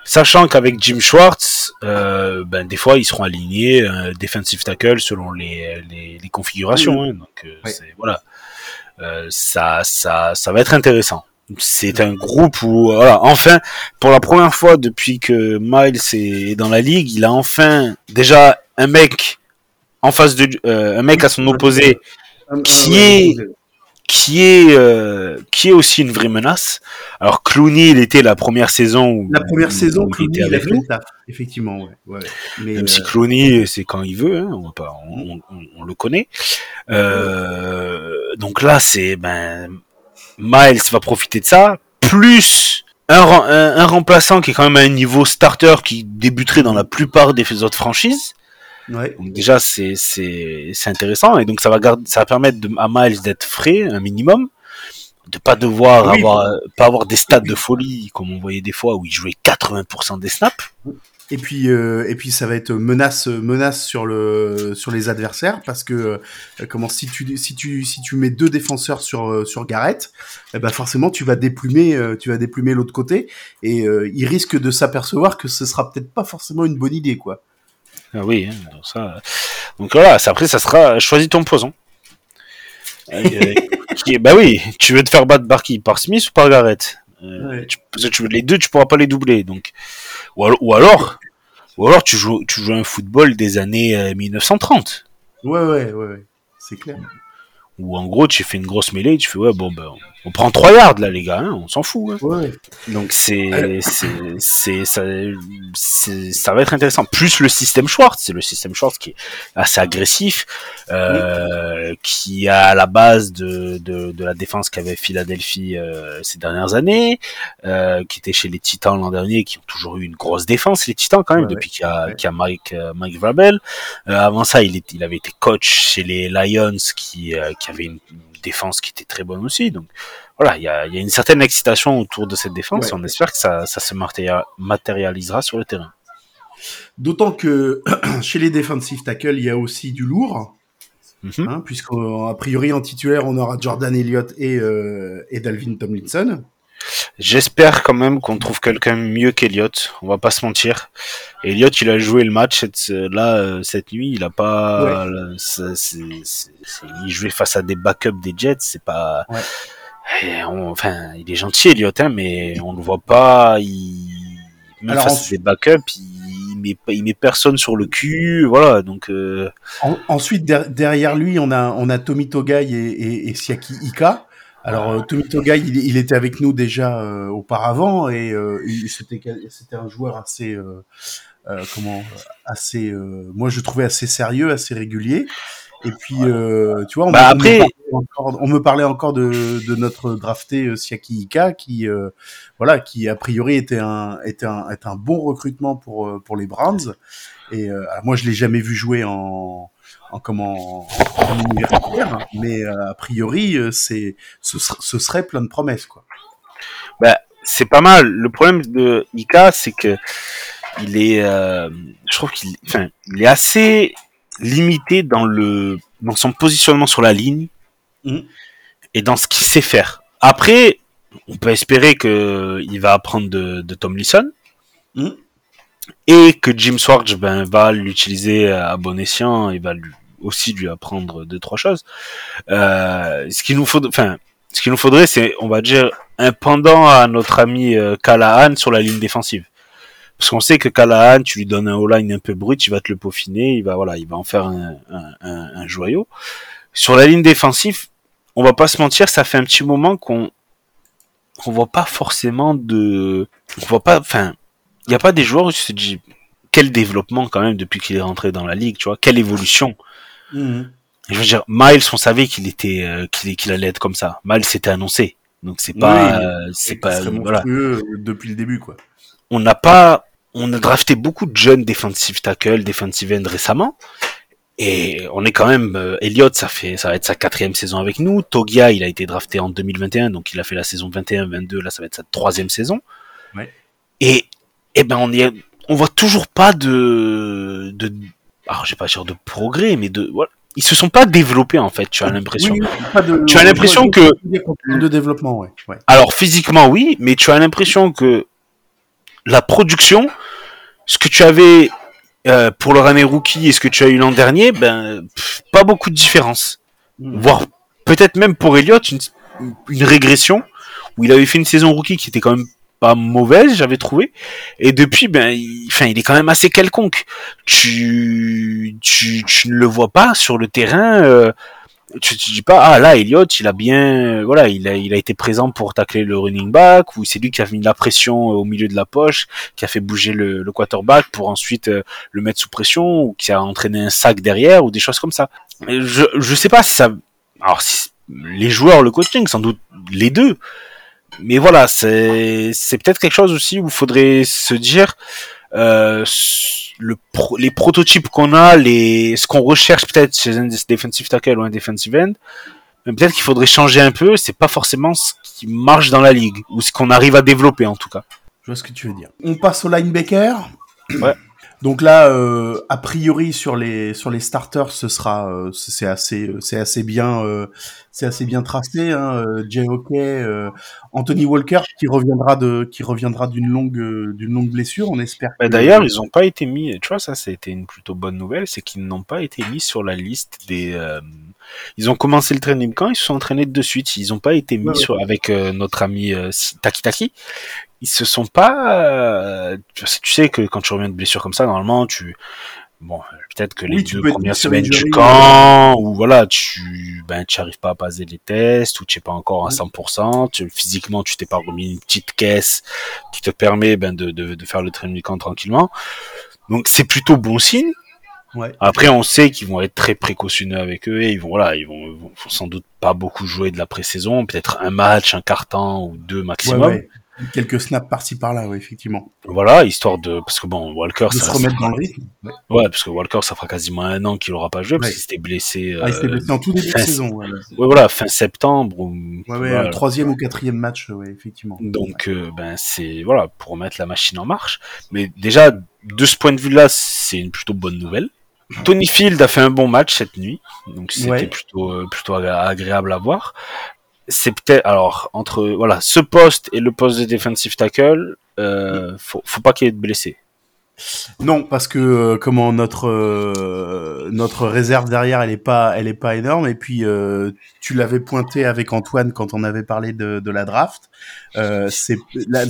Sachant qu'avec Jim Schwartz, euh, ben des fois ils seront alignés euh, defensive tackle selon les, les, les configurations. Hein, donc euh, Ouais. c'est- voilà, Euh, ça ça ça va être intéressant. C'est un groupe où voilà enfin pour la première fois depuis que Miles est dans la ligue, il a enfin déjà un mec en face de euh, un mec à son opposé Qui est- qui est euh, qui est aussi une vraie menace. Alors Clooney, il était la première saison où La première où- saison, où il Clooney, était il a avec fait effectivement, ouais. ouais. Mais, Même si euh, Clooney, c'est quand il veut, hein, on, va pas, on, on- on le connaît. Euh, donc là, c'est ben Miles va profiter de ça, plus un, un, un remplaçant qui est quand même à un niveau starter qui débuterait dans la plupart des autres franchises. Ouais. Donc déjà, c'est c'est c'est intéressant et donc ça va garder, ça va permettre de, à Miles d'être frais un minimum, de pas devoir Oui. avoir pas avoir des stats de folie comme on voyait des fois où il jouait 80% des snaps. Et puis, euh, et puis ça va être menace, menace sur le, sur les adversaires parce que euh, comment si tu, si tu, si tu mets deux défenseurs sur, euh, sur Garrett, eh ben forcément tu vas déplumer, euh, tu vas déplumer l'autre côté et euh, il risque de s'apercevoir que ce sera peut-être pas forcément une bonne idée quoi. Ah oui, hein, donc ça. Donc voilà, après ça sera choisis ton poison. Euh, qui bah oui, tu veux te faire battre par qui? Par Smith ou par Garrett Euh, Ouais. tu, les deux, tu pourras pas les doubler. Donc ou alors, ou alors, ou alors tu joues, tu joues un football des années euh, 1930 Ouais ouais ouais, ouais. c'est clair. où en gros tu fais une grosse mêlée, et tu fais ouais bon ben on prend 3 yards là les gars, hein, on s'en fout. hein. Ouais. Donc c'est c'est c'est ça c'est- ça va être intéressant. Plus le système Schwartz, c'est le système Schwartz qui est assez agressif, euh, qui a à la base de, de, de la défense qu'avait Philadelphie euh, ces dernières années, euh, qui était chez les Titans l'an dernier, qui ont toujours eu une grosse défense les Titans quand même Ouais, depuis qu'il y a y a Mike euh, Mike Vrabel. Euh, avant ça, il est, il avait été coach chez les Lions qui euh, qui avait une, une défense qui était très bonne aussi. Donc voilà, il y a, il y a une certaine excitation autour de cette défense Ouais. et on espère que ça, ça se matéria- matérialisera sur le terrain. D'autant que chez les defensive tackles, il y a aussi du lourd, hein, puisqu'à priori en titulaire, on aura Jordan Elliott et, euh, et Dalvin Tomlinson. J'espère quand même qu'on trouve quelqu'un mieux qu'Eliott. On va pas se mentir. Elliott, il a joué le match cette, là euh, cette nuit. Il a pas. il jouait face à des backups des Jets. C'est pas. Ouais. Et on- enfin, il est gentil Elliott, hein, mais on le voit pas. Il même Alors, face à des backups, il met pas- il met personne sur le cul. Voilà. Donc. euh, En- ensuite, der- derrière lui, on a, on a Tommy Togai et, et, et Siaki Ika. Alors, euh, Tommy Togai, il, il était avec nous déjà euh, auparavant et euh, c'était un joueur assez, euh, euh, comment, assez, euh, moi je trouvais assez sérieux, assez régulier. Et puis, euh, tu vois, on, Bah, me- on après- me parlait encore, on me parlait encore de, de notre drafté Siaki Ika, qui, euh, voilà, qui a priori était un, était un, était un bon recrutement pour pour les Browns. Et euh, moi, je l'ai jamais vu jouer en, en comment en universitaire, mais euh, a priori, euh, c'est ce, ser- ce serait plein de promesses, quoi. c'est pas mal. Le problème de Ika, c'est que il est, euh, je trouve qu'il, enfin, il est assez limité dans le, dans son positionnement sur la ligne Mhm. et dans ce qu'il sait faire. Après, on peut espérer que il va apprendre de, de Tomlinson. Mhm. Et que Jim Swartz ben, va l'utiliser à bon escient, il va lui- aussi lui apprendre deux trois choses. Euh, ce qu'il nous faut, enfin, ce qu'il nous faudrait, c'est, on va dire, un pendant à notre ami euh, Callahan sur la ligne défensive. Parce qu'on sait que Callahan, tu lui donnes un all-line un peu brut, il va te le peaufiner, il va voilà, il va en faire un, un, un, joyau. Sur la ligne défensive, on va pas se mentir, ça fait un petit moment qu'on on voit pas forcément de, on voit pas, enfin, il y a pas des joueurs où tu te dis quel développement quand même depuis qu'il est rentré dans la ligue, tu vois, quelle évolution. Mhm. Je veux dire, Miles, on savait qu'il était, euh, qu'il allait être comme ça. Miles, c'était annoncé, donc c'est pas, Oui, euh, c'est pas, voilà. euh, depuis le début, quoi. On n'a pas, on a drafté beaucoup de jeunes defensive tackle, defensive end récemment. Et on est quand même, euh, Elliott, ça fait, ça va être sa quatrième saison avec nous. Togia, il a été drafté en 2021, donc il a fait la saison 21-22, là ça va être sa troisième saison. Ouais. Et, eh ben on est, on voit toujours pas de, de, alors j'ai pas dire de progrès, mais de, voilà. Ils se sont pas développés en fait, tu as l'impression. Oui, Tu as l'impression que- de développement, ouais. ouais. Alors physiquement oui, mais tu as l'impression que la production, ce que tu avais euh, pour leur année rookie et ce que tu as eu l'an dernier, ben pff, pas beaucoup de différence. Mhm. Voire peut-être même pour Elliott une, une régression où il avait fait une saison rookie qui était quand même pas mauvaise, j'avais trouvé. Et depuis, ben, il, enfin, il est quand même assez quelconque. Tu, tu, tu ne le vois pas sur le terrain. euh, tu te dis pas ah là Elliott il a bien voilà il a il a été présent pour tacler le running back ou c'est lui qui a mis la pression euh, au milieu de la poche qui a fait bouger le, le quarterback pour ensuite euh, le mettre sous pression ou qui a entraîné un sac derrière ou des choses comme ça je je sais pas si ça alors si- les joueurs le coaching sans doute les deux mais voilà c'est c'est peut-être quelque chose aussi où il faudrait se dire euh, le pro- les prototypes qu'on a, les ce qu'on recherche peut-être chez un defensive tackle ou un defensive end, mais peut-être qu'il faudrait changer un peu. C'est pas forcément ce qui marche dans la ligue ou ce qu'on arrive à développer en tout cas. Je vois ce que tu veux dire. On passe au linebacker. Ouais. Donc là, euh, a priori sur les sur les starters, ce sera euh, c'est assez euh, c'est assez bien euh, c'est assez bien tracé. Hein, euh, Jay Hockey, euh, Anthony Walker qui reviendra de qui reviendra d'une longue d'une longue blessure. On espère. Bah, D'ailleurs, ils ont pas été mis. Tu vois, ça, c'était une plutôt bonne nouvelle, c'est qu'ils n'ont pas été mis sur la liste des. euh, Ils ont commencé le training camp, ils se sont entraînés de suite. Ils n'ont pas été mis Ouais, ouais. sur avec notre ami Taki Taki. Ils se sont pas. euh, Tu sais que quand tu reviens de blessure comme ça, normalement, tu. Bon, euh, peut-être que les Oui, deux premières semaines du camp, ou voilà, tu ben tu arrives pas à passer les tests, ou tu es pas encore à Oui. 100%, tu, physiquement tu t'es pas remis une petite caisse qui te permet ben de, de, de faire le training camp tranquillement. Donc c'est plutôt bon signe. Ouais. Après, on sait qu'ils vont être très précautionneux avec eux et ils vont voilà, ils vont, vont sans doute pas beaucoup jouer de la pré-saison, peut-être un match, un carton ou deux maximum. ouais. Quelques snaps par-ci par-là, effectivement. Voilà, histoire de parce que bon, Walker, De ça se remettre dans le rythme. Ouais. ouais, parce que Walker, ça fera quasiment un an qu'il aura pas joué parce qu'il s'était blessé. Ah, il s'était euh, blessé en tout début de fin- saison. Ouais, voilà, fin septembre. Ou, Ouais, ouais, voilà. troisième ou quatrième match, ouais, effectivement. Donc, euh, ben c'est voilà pour remettre la machine en marche. Mais déjà, de ce point de vue-là, c'est une plutôt bonne nouvelle. Tony Field a fait un bon match cette nuit, donc c'était Ouais. plutôt euh, plutôt agré- agréable à voir. C'est peut-être alors entre voilà ce poste et le poste de defensive tackle, euh, faut faut pas qu'il y ait de blessés. Non, parce que euh, comment notre euh, notre réserve derrière, elle est pas elle est pas énorme. Et puis euh, tu l'avais pointé avec Antoine quand on avait parlé de, de la draft. C'est la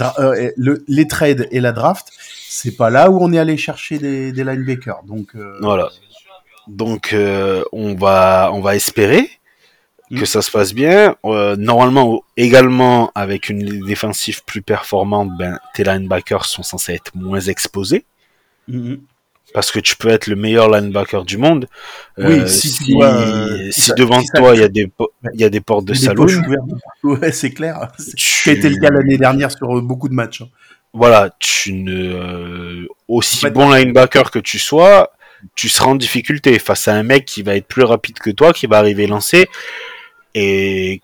le- les trades et la draft, c'est pas là où on est allé chercher des, des linebackers. Donc Voilà. Donc on va on va espérer que ça se passe bien. Euh, normalement également avec une défensive plus performante, ben tes linebackers sont censés être moins exposés mhm. parce que tu peux être le meilleur linebacker du monde. Oui, Euh, si euh, ça- devant ça- toi il y a des il y a des portes de partout. Ouais, c'est clair. Tu- été le cas l'année dernière sur euh, beaucoup de matchs. hein. voilà, tu ne aussi En fait- bon linebacker que tu sois, tu seras en difficulté face à un mec qui va être plus rapide que toi, qui va arriver lancé et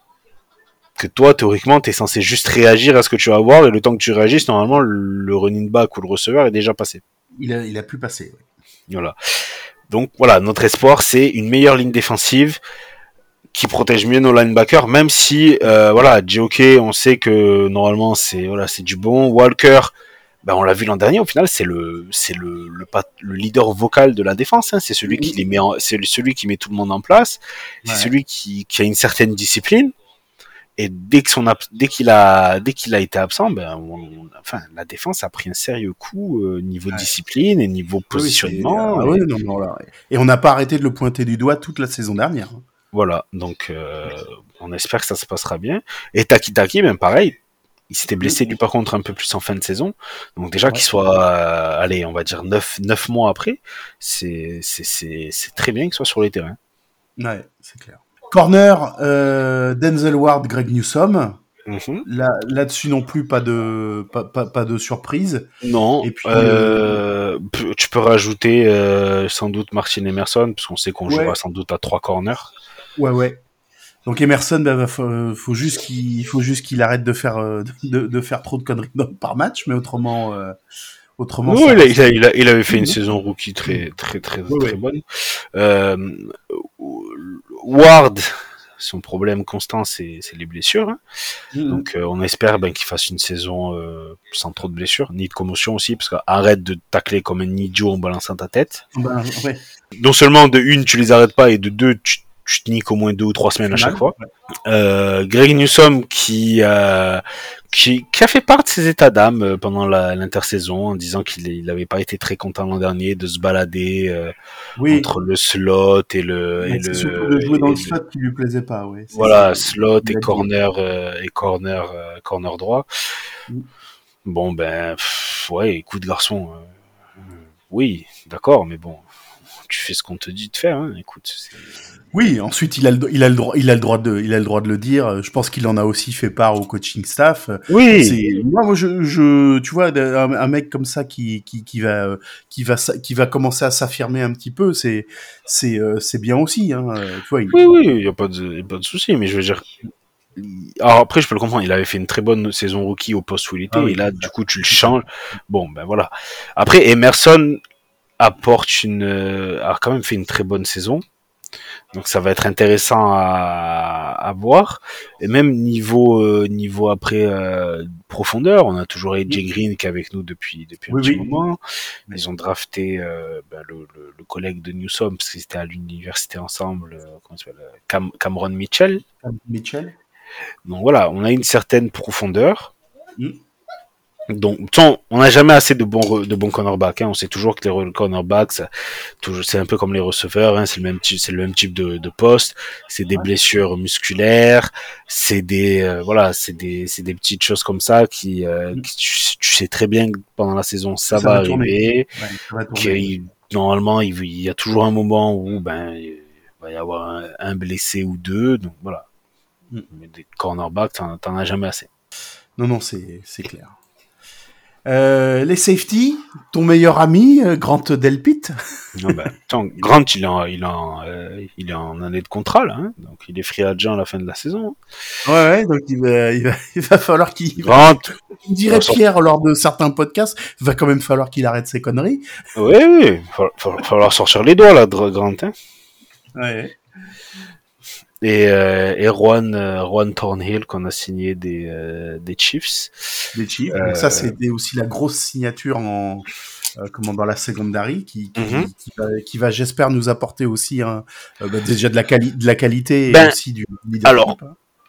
que toi théoriquement tu es censé juste réagir à ce que tu vas voir et le temps que tu réagisses normalement le running back ou le receveur est déjà passé. Il a il a pu passer. ouais. Voilà. Donc voilà, notre espoir c'est une meilleure ligne défensive qui protège mieux nos linebackers, même si euh, voilà, JOK, on sait que normalement c'est voilà, c'est du bon. Walker, ben, on l'a vu l'an dernier, au final, c'est le, c'est le, le, pat- le leader vocal de la défense. Hein. C'est celui qui les met, en- c'est celui qui met tout le monde en place. C'est Ouais. celui qui, qui a une certaine discipline. Et dès que son, ab- dès qu'il a, dès qu'il a été absent, ben, on- on- enfin, la défense a pris un sérieux coup euh, niveau Ouais. discipline et niveau Oui, positionnement. ah et- ouais, non, non, là, ouais. Et on n'a pas arrêté de le pointer du doigt toute la saison dernière. hein. Voilà, donc euh, on espère que ça se passera bien. Et Taki Taki, ben pareil, il s'était blessé lui par contre un peu plus en fin de saison. Donc déjà Ouais. qu'il soit, euh, allez, on va dire 9, neuf mois après, c'est très bien qu'il soit sur les terrains. Ouais, c'est clair. Corner, euh, Denzel Ward, Greg Newsom. Mhm. Là, là-dessus non plus, pas de, pas, pas, pas de surprise. Non, Et puis, euh, p- tu peux rajouter euh, sans doute Martin Emerson, parce qu'on sait qu'on Ouais. jouera sans doute à trois corners. Ouais, ouais. Donc Emerson, bah, faut, faut juste qu'il, faut juste qu'il arrête de faire, euh, de, de faire trop de conneries dans- par match, mais autrement, euh, autrement. Oui, ça il, a- reste- il, a- il a- il avait fait une Mhm. saison rookie très très très très bonne. Euh, Ward, son problème constant, c'est les blessures. hein. Mhm. Donc euh, on espère ben, qu'il fasse une saison euh, sans trop de blessures, ni de commotion aussi, parce qu'arrête de tacler comme un idiot en balançant ta tête. Ben, ouais. Non seulement de une, tu les arrêtes pas, et de deux, tu, tu te niques au moins deux ou trois semaines à chaque fois. Euh, Greg Newsom qui, euh, qui qui a fait part de ses états d'âme euh, pendant l'intersaison en disant qu'il il avait pas été très content l'an dernier de se balader euh, Oui. entre le slot et le et C'est le surtout de jouer dans le slot qui lui plaisait pas, voilà ça. slot et corner et corner corner droit. Mm. Bon ben pff, ouais écoute garçon oui d'accord mais bon tu fais ce qu'on te dit de faire hein, écoute Oui, ensuite il a le, il a le droit, il a le droit de, il a le droit de le dire. Je pense qu'il en a aussi fait part au coaching staff. oui moi, moi, je, je, tu vois, un, un mec comme ça qui, qui, qui va, qui va, qui va commencer à s'affirmer un petit peu, c'est, c'est, euh, c'est bien aussi, hein. Tu vois, il- Oui, oui, il n'y a pas de, y a pas de souci, mais je veux dire. Alors après, je peux le comprendre. Il avait fait une très bonne saison rookie au poste où il était, Ah oui. et là, du coup, tu le changes. Bon, ben voilà. Après, Emerson apporte une, euh, a quand même fait une très bonne saison. Donc ça va être intéressant à, à voir. Et même niveau euh, niveau après euh, profondeur, on a toujours AJ Green qui est avec nous depuis depuis un Oui, petit oui. moment. Ils ont drafté euh, ben, le, le, le collègue de Newsom parce qu'ils étaient à l'université ensemble, comment Cam- Cameron Mitchell. Mitchell. Donc voilà, on a une certaine profondeur. Mm. Donc, on n'a jamais assez de bons re- de bons cornerbacks. Hein. On sait toujours que les cornerbacks, c'est un peu comme les receveurs. Hein. C'est le même type, c'est le même type de, de poste. C'est des blessures musculaires. C'est des euh, voilà, c'est des c'est des petites choses comme ça qui, euh, Mm. qui tu, tu sais très bien que pendant la saison ça, Ça va, arriver. Ouais, va normalement, il, il y a toujours un moment où ben il va y avoir un, un blessé ou deux. Donc voilà. Mm. Mais des cornerbacks, t'en t'en as jamais assez. Non, non, c'est, c'est clair. Euh, les safety, ton meilleur ami, euh, Grant Delpit. Non, attends, Grant, il est en, il est en, euh, il est en année de contrat, là, hein, donc il est free agent à la fin de la saison. Ouais, ouais, donc il va, il va, il va falloir qu'il, Grant, il dirait. Pierre lors de certains podcasts, il va quand même falloir qu'il arrête ses conneries. oui, oui, il va falloir sortir les doigts, là, Grant. Hein. Ouais. Et, euh, et Juan, euh, Juan Thornhill, qu'on a signé des, euh, des Chiefs. des Chiefs. Euh, Donc ça, c'était aussi la grosse signature en euh, comment dans la secondary qui qui, Mhm. qui va, qui va, j'espère nous apporter aussi euh, bah, déjà de la de la qualité et Ben, aussi du alors,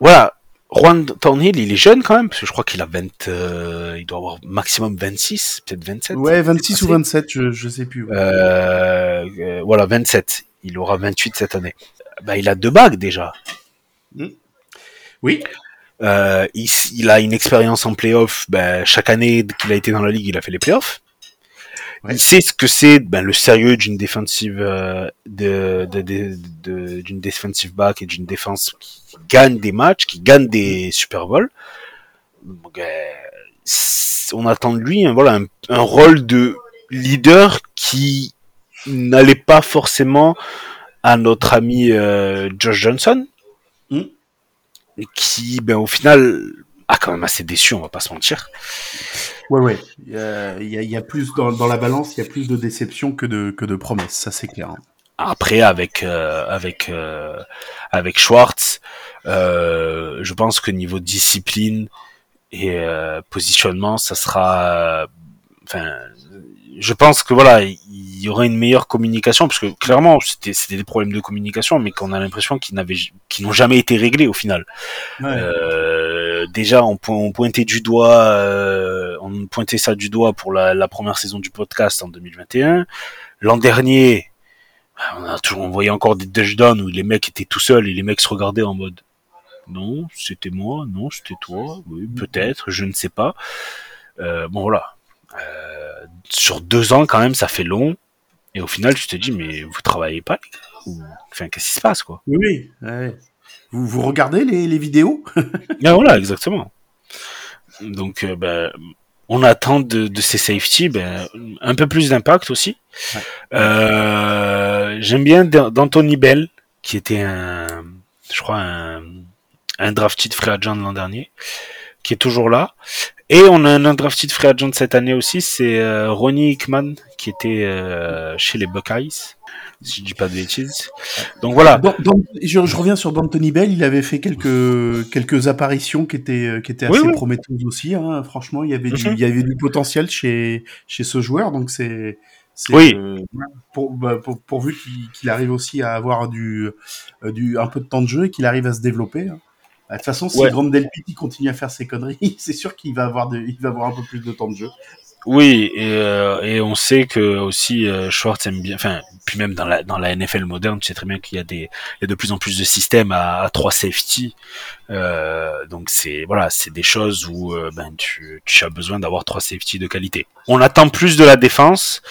Voilà, Juan Thornhill, il est jeune quand même, parce que je crois qu'il a 20, euh, il doit avoir maximum 26, peut-être 27. ouais 26 ou passé. 27 je je sais plus. ouais. Euh, euh, voilà, 27. Il aura 28 cette année. Bah, il a deux bagues déjà. Oui. Euh, il, il a une expérience en playoff. Ben, chaque année qu'il a été dans la ligue, il a fait les playoffs. Ouais. Il sait ce que c'est ben, le sérieux d'une défensive euh, de, de, de- d'une defensive back et d'une défense qui gagne des matchs, qui gagne des Super Bowls. Donc, euh, on attend de lui voilà, un, un rôle de leader qui n'allait pas forcément à notre ami euh, Josh Johnson, Mm. et qui, ben, au final, a quand même assez déçu, on va pas se mentir. Ouais ouais. Il y a, il y a- il y a plus dans, dans la balance, il y a plus de déception que de que de promesses, ça c'est clair. hein. Après, avec euh, avec euh, avec Schwartz, euh, je pense que niveau discipline et euh, positionnement, ça sera enfin, je pense que voilà, il y aurait une meilleure communication parce que clairement, c'était c'était des problèmes de communication, mais qu'on a l'impression qu'ils n'avaient, qu'ils n'ont jamais été réglés au final. Ouais. Euh, déjà, on, po- on pointait du doigt, euh, on pointait ça du doigt pour la, la première saison du podcast en 2021. L'an dernier, on a toujours, on voyait encore des touchdowns où les mecs étaient tout seuls et les mecs se regardaient en mode non, c'était moi, non, c'était toi, oui, peut-être, je ne sais pas. Euh, bon voilà, Euh, sur deux ans quand même, ça fait long. Et au final, tu te dis mais vous travaillez pas, Ou- Enfin, qu'est-ce qui se passe quoi? Oui, ouais. Vous, vous regardez les, les vidéos? Ah, voilà, exactement. Donc, euh, ben, on attend de, de ces safety ben, un peu plus d'impact aussi. Ouais. Euh, J'aime bien d'A- d'Anthony Bell, qui était un, je crois, un, un drafted free agent de l'an dernier, qui est toujours là. Et on a un undrafted free agent cette année aussi, c'est euh, Ronnie Hickman, qui était euh, chez les Buckeyes, si je dis pas de bêtises. Donc voilà. Dans- je, je reviens sur d'Anthony Bell, il avait fait quelques, quelques apparitions qui étaient, qui étaient assez oui. prometteuses aussi. Hein. Franchement, il y, avait du, Mhm. il y avait du potentiel chez, chez ce joueur, donc c'est. Oui. euh, pour, bah, pour- pourvu qu'il arrive aussi à avoir du, du, un peu de temps de jeu et qu'il arrive à se développer. hein. Bah, De toute façon, si Ouais. Grand Delpiti continue à faire ses conneries, c'est sûr qu'il va avoir de, il va avoir un peu plus de temps de jeu. Oui, et, euh, et on sait que aussi euh, Schwartz aime bien, enfin, puis même dans la dans la NFL moderne, tu sais très bien qu'il y a des il y a de plus en plus de systèmes à, à trois safety. Euh, donc c'est voilà, c'est des choses où euh, ben tu, tu as besoin d'avoir trois safety de qualité. On attend plus de la défense,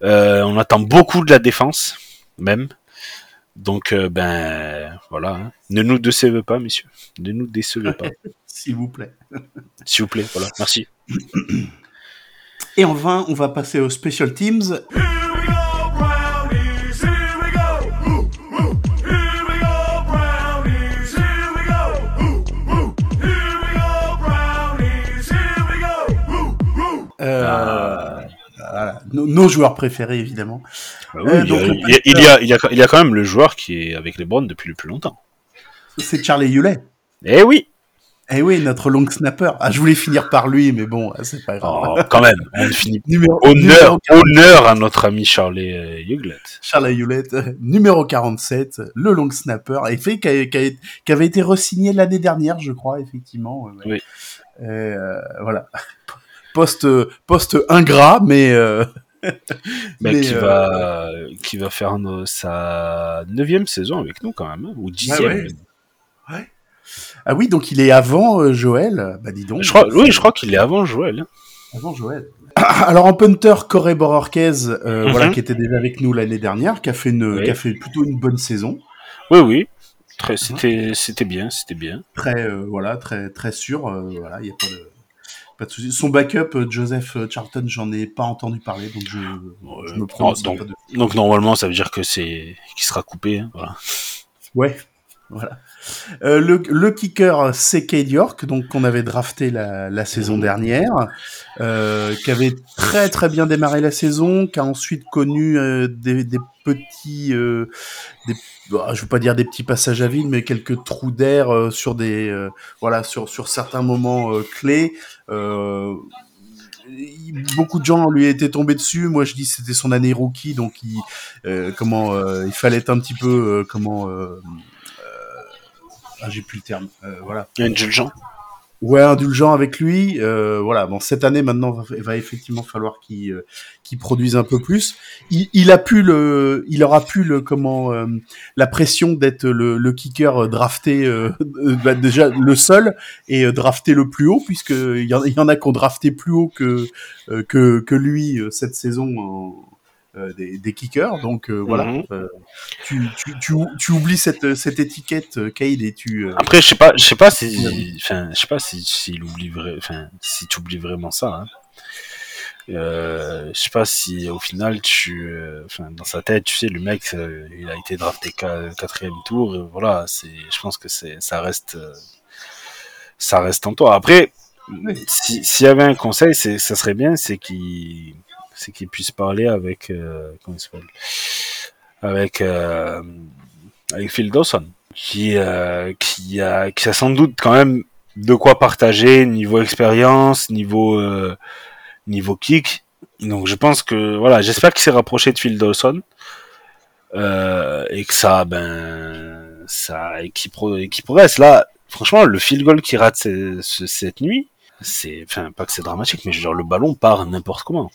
on attend beaucoup de la défense même. Donc euh, ben voilà, hein. ne nous décevez pas, messieurs, ne nous décevez pas, S'il vous plaît. s'il vous plaît. Voilà, merci. Et enfin, on va passer aux Special Teams. Nos, nos joueurs préférés, évidemment. Bah oui, Euh, il, y a, donc, le il, y a, il, y a, il, y a, il y a quand même le joueur qui est avec les Browns depuis le plus longtemps. C'est Charlie Hewlett. Eh oui Eh oui, notre long snapper. Ah, je voulais finir par lui, mais bon, c'est pas grave. oh, Quand même, on finit. Numéro, Honneur, numéro- honneur à notre ami Charlie euh, Huglet. Charlie Hewlett, euh, numéro 47, le long snapper, et fait qui, a- qui avait été re-signé l'année dernière, je crois, effectivement. ouais. Oui. Euh, voilà. Poste, poste ingrat, mais, euh, Mais, Mais, qui, euh, va, qui va faire no- sa neuvième saison avec nous quand même, hein, ou dixième. ouais. ah oui, donc il est avant euh, Joël. Bah dis donc. Je crois, oui, je crois qu'il est avant Joël. hein. Avant Joël. Alors en punter, Corey Bororquez, euh, Mhm. voilà, qui était déjà avec nous l'année dernière, qui a fait une, Oui. qui a fait plutôt une bonne saison, Oui, oui. Très, c'était, c'était bien, c'était bien. très, euh, voilà, très, très sûr. euh, voilà, il y a pas de, pas de souci. Son backup, euh, Joseph Charlton, j'en ai pas entendu parler, donc je, je me prononce donc- pas de. Donc normalement, ça veut dire que c'est, qu'il sera coupé. hein, voilà. Ouais, voilà. Euh, le, le kicker, c'est Cade York, donc qu'on avait drafté la, la saison dernière, euh, qui avait très très bien démarré la saison, qui a ensuite connu euh, des, des petits, des, bah, je veux pas dire des petits passages à vide, mais quelques trous d'air sur des, voilà, sur sur certains moments clés. Beaucoup de gens lui étaient tombés dessus. Moi, je dis que c'était son année rookie, donc il, comment, il fallait être un petit peu, comment, ah, j'ai plus le terme. Euh, voilà. Indulgent. Ouais, indulgent avec lui. Euh, voilà. Bon, cette année maintenant, va, va effectivement falloir qu'il euh, qu'il produise un peu plus. Il, il a pu le, il aura pu le comment la pression d'être le, le kicker drafté bah, déjà le seul et drafté le plus haut puisque il y en, il y en a qui ont drafté plus haut que que, que lui cette saison en, des, des kickers. Donc euh, voilà. Mhm. Euh, tu, tu, tu, tu oublies cette, cette étiquette, euh, Cade, et tu. euh, Après, je sais pas, je sais pas si, enfin, je sais pas si, s'il oublie enfin, si tu oublies vraiment ça. Hein. Euh, je sais pas si au final tu, euh, enfin, dans sa tête, tu sais, le mec, euh, il a été drafté qua- quatrième tour. euh, voilà, c'est, je pense que c'est, ça reste, euh, ça reste en toi. Après, Oui. si- s'il y avait un conseil, ça serait bien, c'est qu'il, c'est qu'il puisse parler avec, euh, comment il s'appelle, avec, euh, avec Phil Dawson qui, euh, qui, a, qui a sans doute quand même de quoi partager niveau expérience, niveau, niveau kick. Donc je pense que voilà, j'espère qu'il s'est rapproché de Phil Dawson et que ça, ben, ça et qu'il pro, qu'il progresse. Là, franchement, le field goal qu'il rate ce- ce- cette nuit, c'est, enfin, pas que c'est dramatique, mais dire, le ballon part n'importe comment.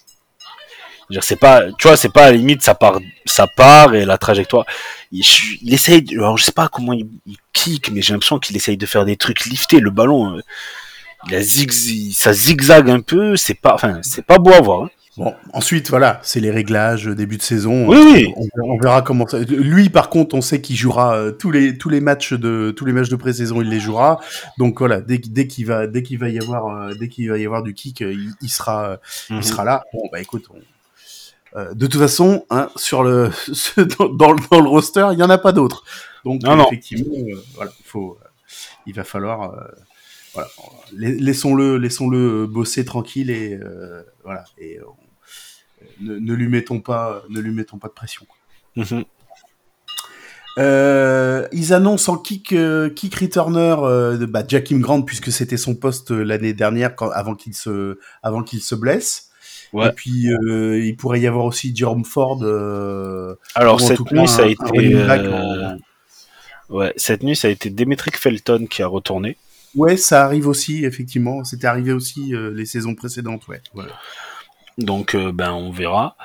Je dire, c'est pas, tu vois, c'est pas à la limite, ça part, ça part et la trajectoire. Il, il essaye, alors je sais pas comment il, il kick, mais j'ai l'impression qu'il essaye de faire des trucs liftés. Le ballon, euh, il a zig, ça zigzag un peu. C'est pas, enfin, c'est pas beau à voir. hein. Bon, ensuite, voilà, c'est les réglages, euh, début de saison. Oui, oui. On, on verra comment ça. Lui, par contre, on sait qu'il jouera euh, tous les tous les matchs de tous les matchs de pré-saison, il les jouera. Donc voilà, dès, dès qu'il va dès qu'il va y avoir euh, dès qu'il va y avoir du kick, euh, il, il sera euh, Mhm. il sera là. Bon, bah écoute, on- euh, de toute façon, hein, sur le dans, dans le dans le roster, il y en a pas d'autres. Donc Non, non. effectivement, euh, voilà, faut euh, il va falloir voilà, la- laissons-le laissons-le bosser tranquille et voilà et ne, ne lui mettons pas ne lui mettons pas de pression. Mhm. Euh, ils annoncent en kick euh, kick returner euh, de bah, Grant puisque c'était son poste l'année dernière quand, avant qu'il se avant qu'il se blesse. Ouais. Et puis euh, il pourrait y avoir aussi Jerome Ford. euh, Alors cette nuit, ça a été, euh, en- ouais, cette nuit, ça a été Demetric Felton qui a retourné. Ouais, ça arrive aussi effectivement. C'était arrivé aussi les saisons précédentes. Ouais. Voilà. Donc, euh, ben, on verra.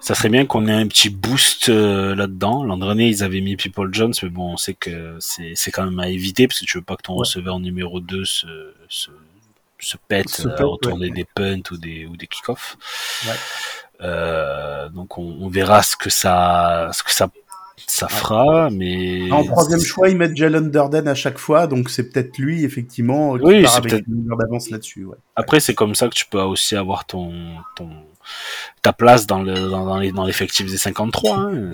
Ça serait bien qu'on ait un petit boost euh, là-dedans. L'an dernier, ils avaient mis People Jones, mais bon, on sait que c'est c'est quand même à éviter parce que tu veux pas que ton Ouais. receveur numéro 2 se, se, se pète Se euh, pète, à retourner ouais. des punts ou des, ou des kick-offs. Ouais. Euh, donc, on, on verra ce que ça, ce que ça, ça fera, mais. En troisième choix, ils mettent Jalen Durden à chaque fois, donc c'est peut-être lui effectivement qui Oui, part c'est avec peut-être- une heure d'avance là-dessus. Ouais. Après, c'est comme ça que tu peux aussi avoir ton, ton, ta place dans le, dans, dans l'effectif des 53. Hein.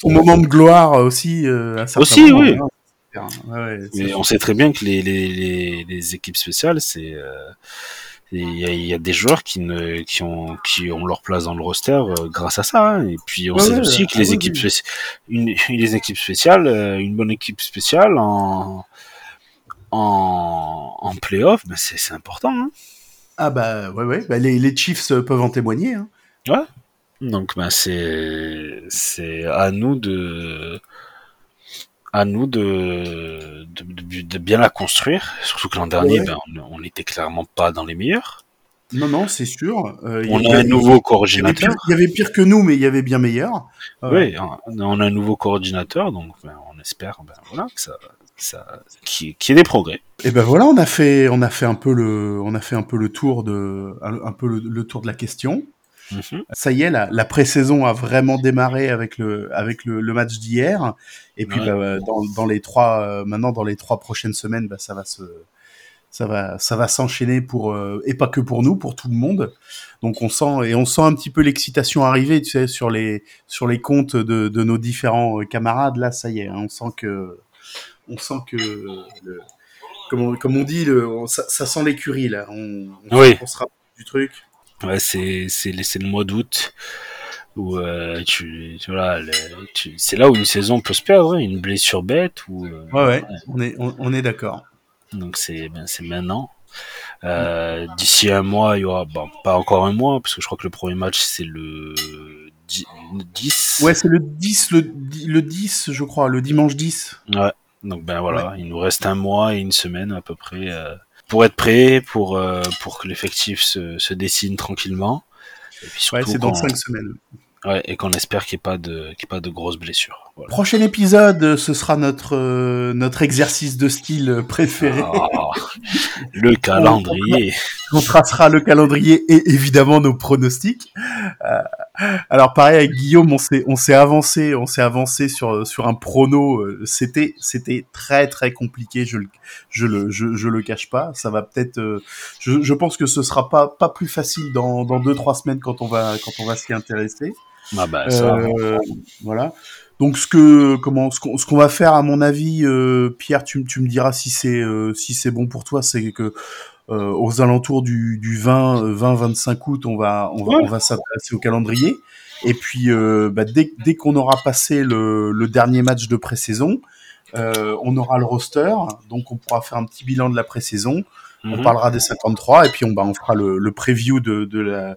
Ton moment de gloire aussi. Euh, à Aussi, oui. hein. Ouais, Mais on sait très bien que les, les, les, les équipes spéciales, c'est euh, il y, a, il y a des joueurs qui ne qui ont qui ont leur place dans le roster euh, grâce à ça. hein. Et puis on Ouais, sait ouais, aussi que ah les oui, équipes spéciales, une, les équipes spéciales, euh, une bonne équipe spéciale en en, en playoff, ben c'est important. Hein. Ah bah ouais ouais, bah, les, les Chiefs peuvent en témoigner. Hein. Donc ben c'est c'est à nous de à nous de de, de- de bien la construire. Surtout que l'an dernier, Ouais. ben on n'était clairement pas dans les meilleurs. Non non, c'est sûr. Euh, On a un nouveau coordinateur. Il y avait pire que nous, mais il y avait bien meilleur. Euh, Oui, on a un nouveau coordinateur, donc ben, on espère ben, voilà, que ça, ça, qu'il y ait des progrès. Et ben voilà, on a fait, on a fait un peu le, on a fait un peu le tour de, un, un peu le, le tour de la question. Mhm. Ça y est, la, la pré-saison a vraiment démarré avec le, avec le, le match d'hier. Et puis Ouais. bah, dans, dans les trois, euh, maintenant dans les trois prochaines semaines, bah, ça va se, ça va, ça va s'enchaîner pour euh, et pas que pour nous, pour tout le monde. Donc on sent et on sent un petit peu l'excitation arriver, tu sais, sur les, sur les comptes de, de nos différents euh, camarades. Là, ça y est, hein, on sent que, on sent que le, comme on, comme on dit, le, ça, ça sent l'écurie là. On, on, Oui. on se rapproche du truc. Ouais, c'est c'est le- mois d'août où euh, tu, tu voilà, tu- c'est là où une saison peut se perdre, hein, une blessure bête ou euh, Ouais, ouais, on est, on, on est d'accord. donc c'est ben, c'est maintenant. Euh, D'ici un mois, il y aura bon, pas encore un mois parce que je crois que le premier match c'est le dix- 10. Ouais, c'est le 10, le, le 10, je crois, le dimanche 10. Ouais. Donc ben voilà, il nous reste un mois et une semaine à peu près euh, pour être prêt, pour euh, pour que l'effectif se, se dessine tranquillement. Et puis Ouais, surtout c'est dans 5 semaines. ouais, et qu'on espère qu'il n'y ait pas de qu'il y ait pas de grosses blessures. Voilà. Prochain épisode, euh, ce sera notre, euh, notre exercice de style euh, préféré. Ah, le calendrier. On tracera le calendrier et évidemment nos pronostics. Euh, alors pareil avec Guillaume, on s'est on s'est avancé, on s'est avancé sur sur un prono. euh, C'était c'était très très compliqué. Je le je le je, je le cache pas. Ça va peut-être. euh, je, je pense que ce sera pas pas plus facile dans dans deux trois semaines quand on va quand on va s'y intéresser. Ah bah ça. Euh, voilà. Donc ce que comment ce qu'on ce qu'on va faire à mon avis, euh, Pierre, tu, tu me diras si c'est euh, si c'est bon pour toi, c'est que euh, aux alentours du, du 20 euh, 20 25 août, on va on va on va s'intéresser au calendrier. Et puis euh, bah, dès dès qu'on aura passé le, le dernier match de pré-saison, euh, on aura le roster, donc on pourra faire un petit bilan de la pré-saison. On Mhm. parlera des 53 et puis on, bah, on fera le, le preview de, de la,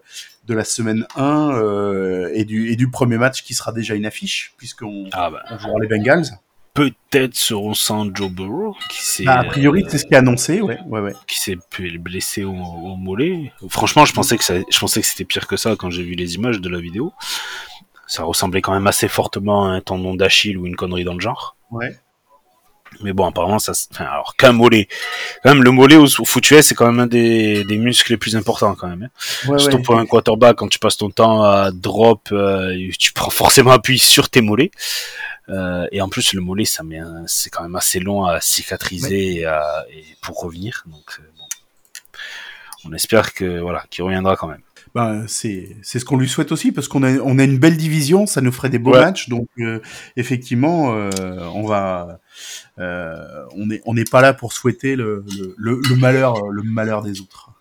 de la semaine 1 euh, et, du, et du premier match qui sera déjà une affiche, puisqu'on Ah bah, on jouera les Bengals. peut-être seront sans Joe Burrow, qui s'est Bah, a priori, euh, c'est ce qui est annoncé, ouais, ouais, ouais. qui s'est blessé au, au mollet. Franchement, je pensais que ça, je pensais que c'était pire que ça quand j'ai vu les images de la vidéo. Ça ressemblait quand même assez fortement à un tendon d'Achille ou une connerie dans le genre. Ouais. Mais bon, apparemment, ça, se- enfin, alors qu'un mollet, quand même, le mollet au, au foot US, c'est quand même un des, des muscles les plus importants quand même. hein. Ouais, Surtout ouais. pour un quarterback, quand tu passes ton temps à drop, euh, tu prends forcément appui sur tes mollets. Euh, et en plus, le mollet, ça met, c'est quand même assez long à cicatriser et, à- et pour revenir. Donc, euh, bon. on espère que voilà, qu'il reviendra quand même. Ben, c'est c'est ce qu'on lui souhaite aussi parce qu'on a on a une belle division, ça nous ferait des beaux Ouais. matchs. Donc euh, effectivement, euh, on va euh, on est on n'est pas là pour souhaiter le, le, le, malheur le malheur des autres.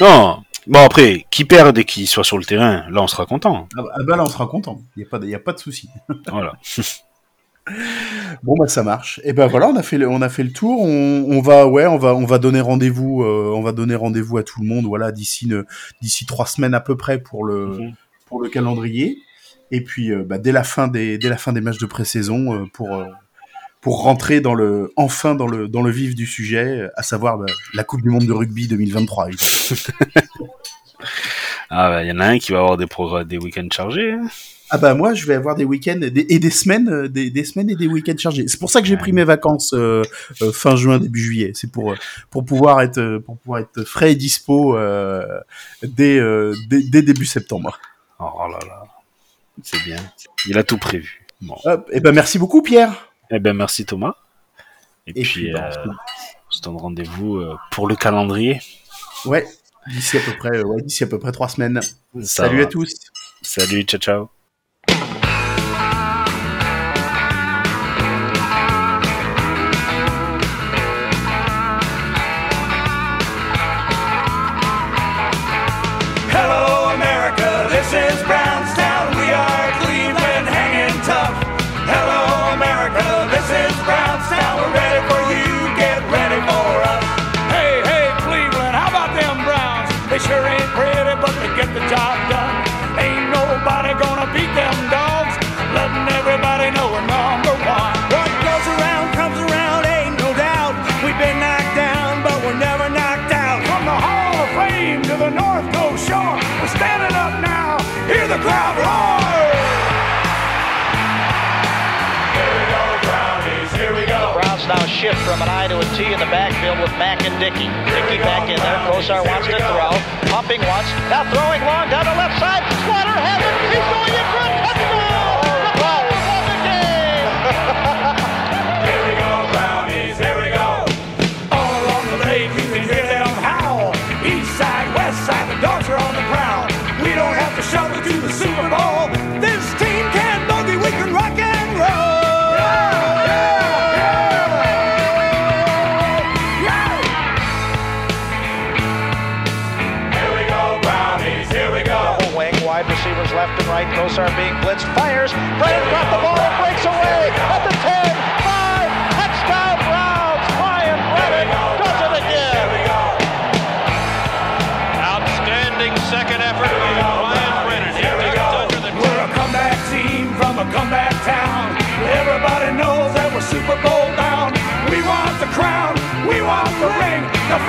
Non, bon après, qui perde et qui soit sur le terrain, là, on sera content. Ah bah, ah bah là on sera content. Il y a pas de, y a pas de souci. Voilà. Bon bah ça marche. Et ben voilà, on a fait le, on a fait le tour. On, on va ouais, on va on va donner rendez-vous euh, on va donner rendez-vous à tout le monde voilà d'ici d'ici trois semaines à peu près pour le Mhm. pour le calendrier. Et puis euh, bah, dès la fin des dès la fin des matchs de pré-saison euh, pour pour rentrer dans le enfin dans le dans le vif du sujet, à savoir bah, la Coupe du monde de rugby 2023. évidemment. Ah, bah, il y en a un qui va avoir des progrès, des week-ends chargés. hein. Ah bah moi je vais avoir des week-ends et des, et des semaines euh, des, des semaines et des week-ends chargés. C'est pour ça que j'ai pris mes vacances euh, euh, fin juin début juillet. C'est pour pour pouvoir être pour pouvoir être frais et dispo euh, dès, dès dès début septembre. Oh là là. C'est bien. Il a tout prévu. Bon. Hop, et ben merci beaucoup Pierre. Eh ben, merci Thomas. Et, Et puis, bah, on se- on se donne rendez-vous pour le calendrier. Ouais, d'ici à peu près ouais, d'ici à peu près trois semaines. Ça Salut va. à tous. Salut, ciao, ciao. Shift from an I to a T in the backfield with Mack and Dickey. Dickey back in there. Kosar wants to throw. Pumping once. Now throwing long down the left side. Slaughter has it. He's going in for a touchdown. The Browns won the game. right. Kosar being blitzed. Fires. Brennan got the ball. Breaks away. At the 10. 5. Touchdown Browns. Ryan Brennan does it again. Outstanding second effort by Ryan Brennan. He Here we go. it under the We're a comeback team from a comeback town. Everybody knows that we're Super Bowl bound. We want the crown, we want the ring. The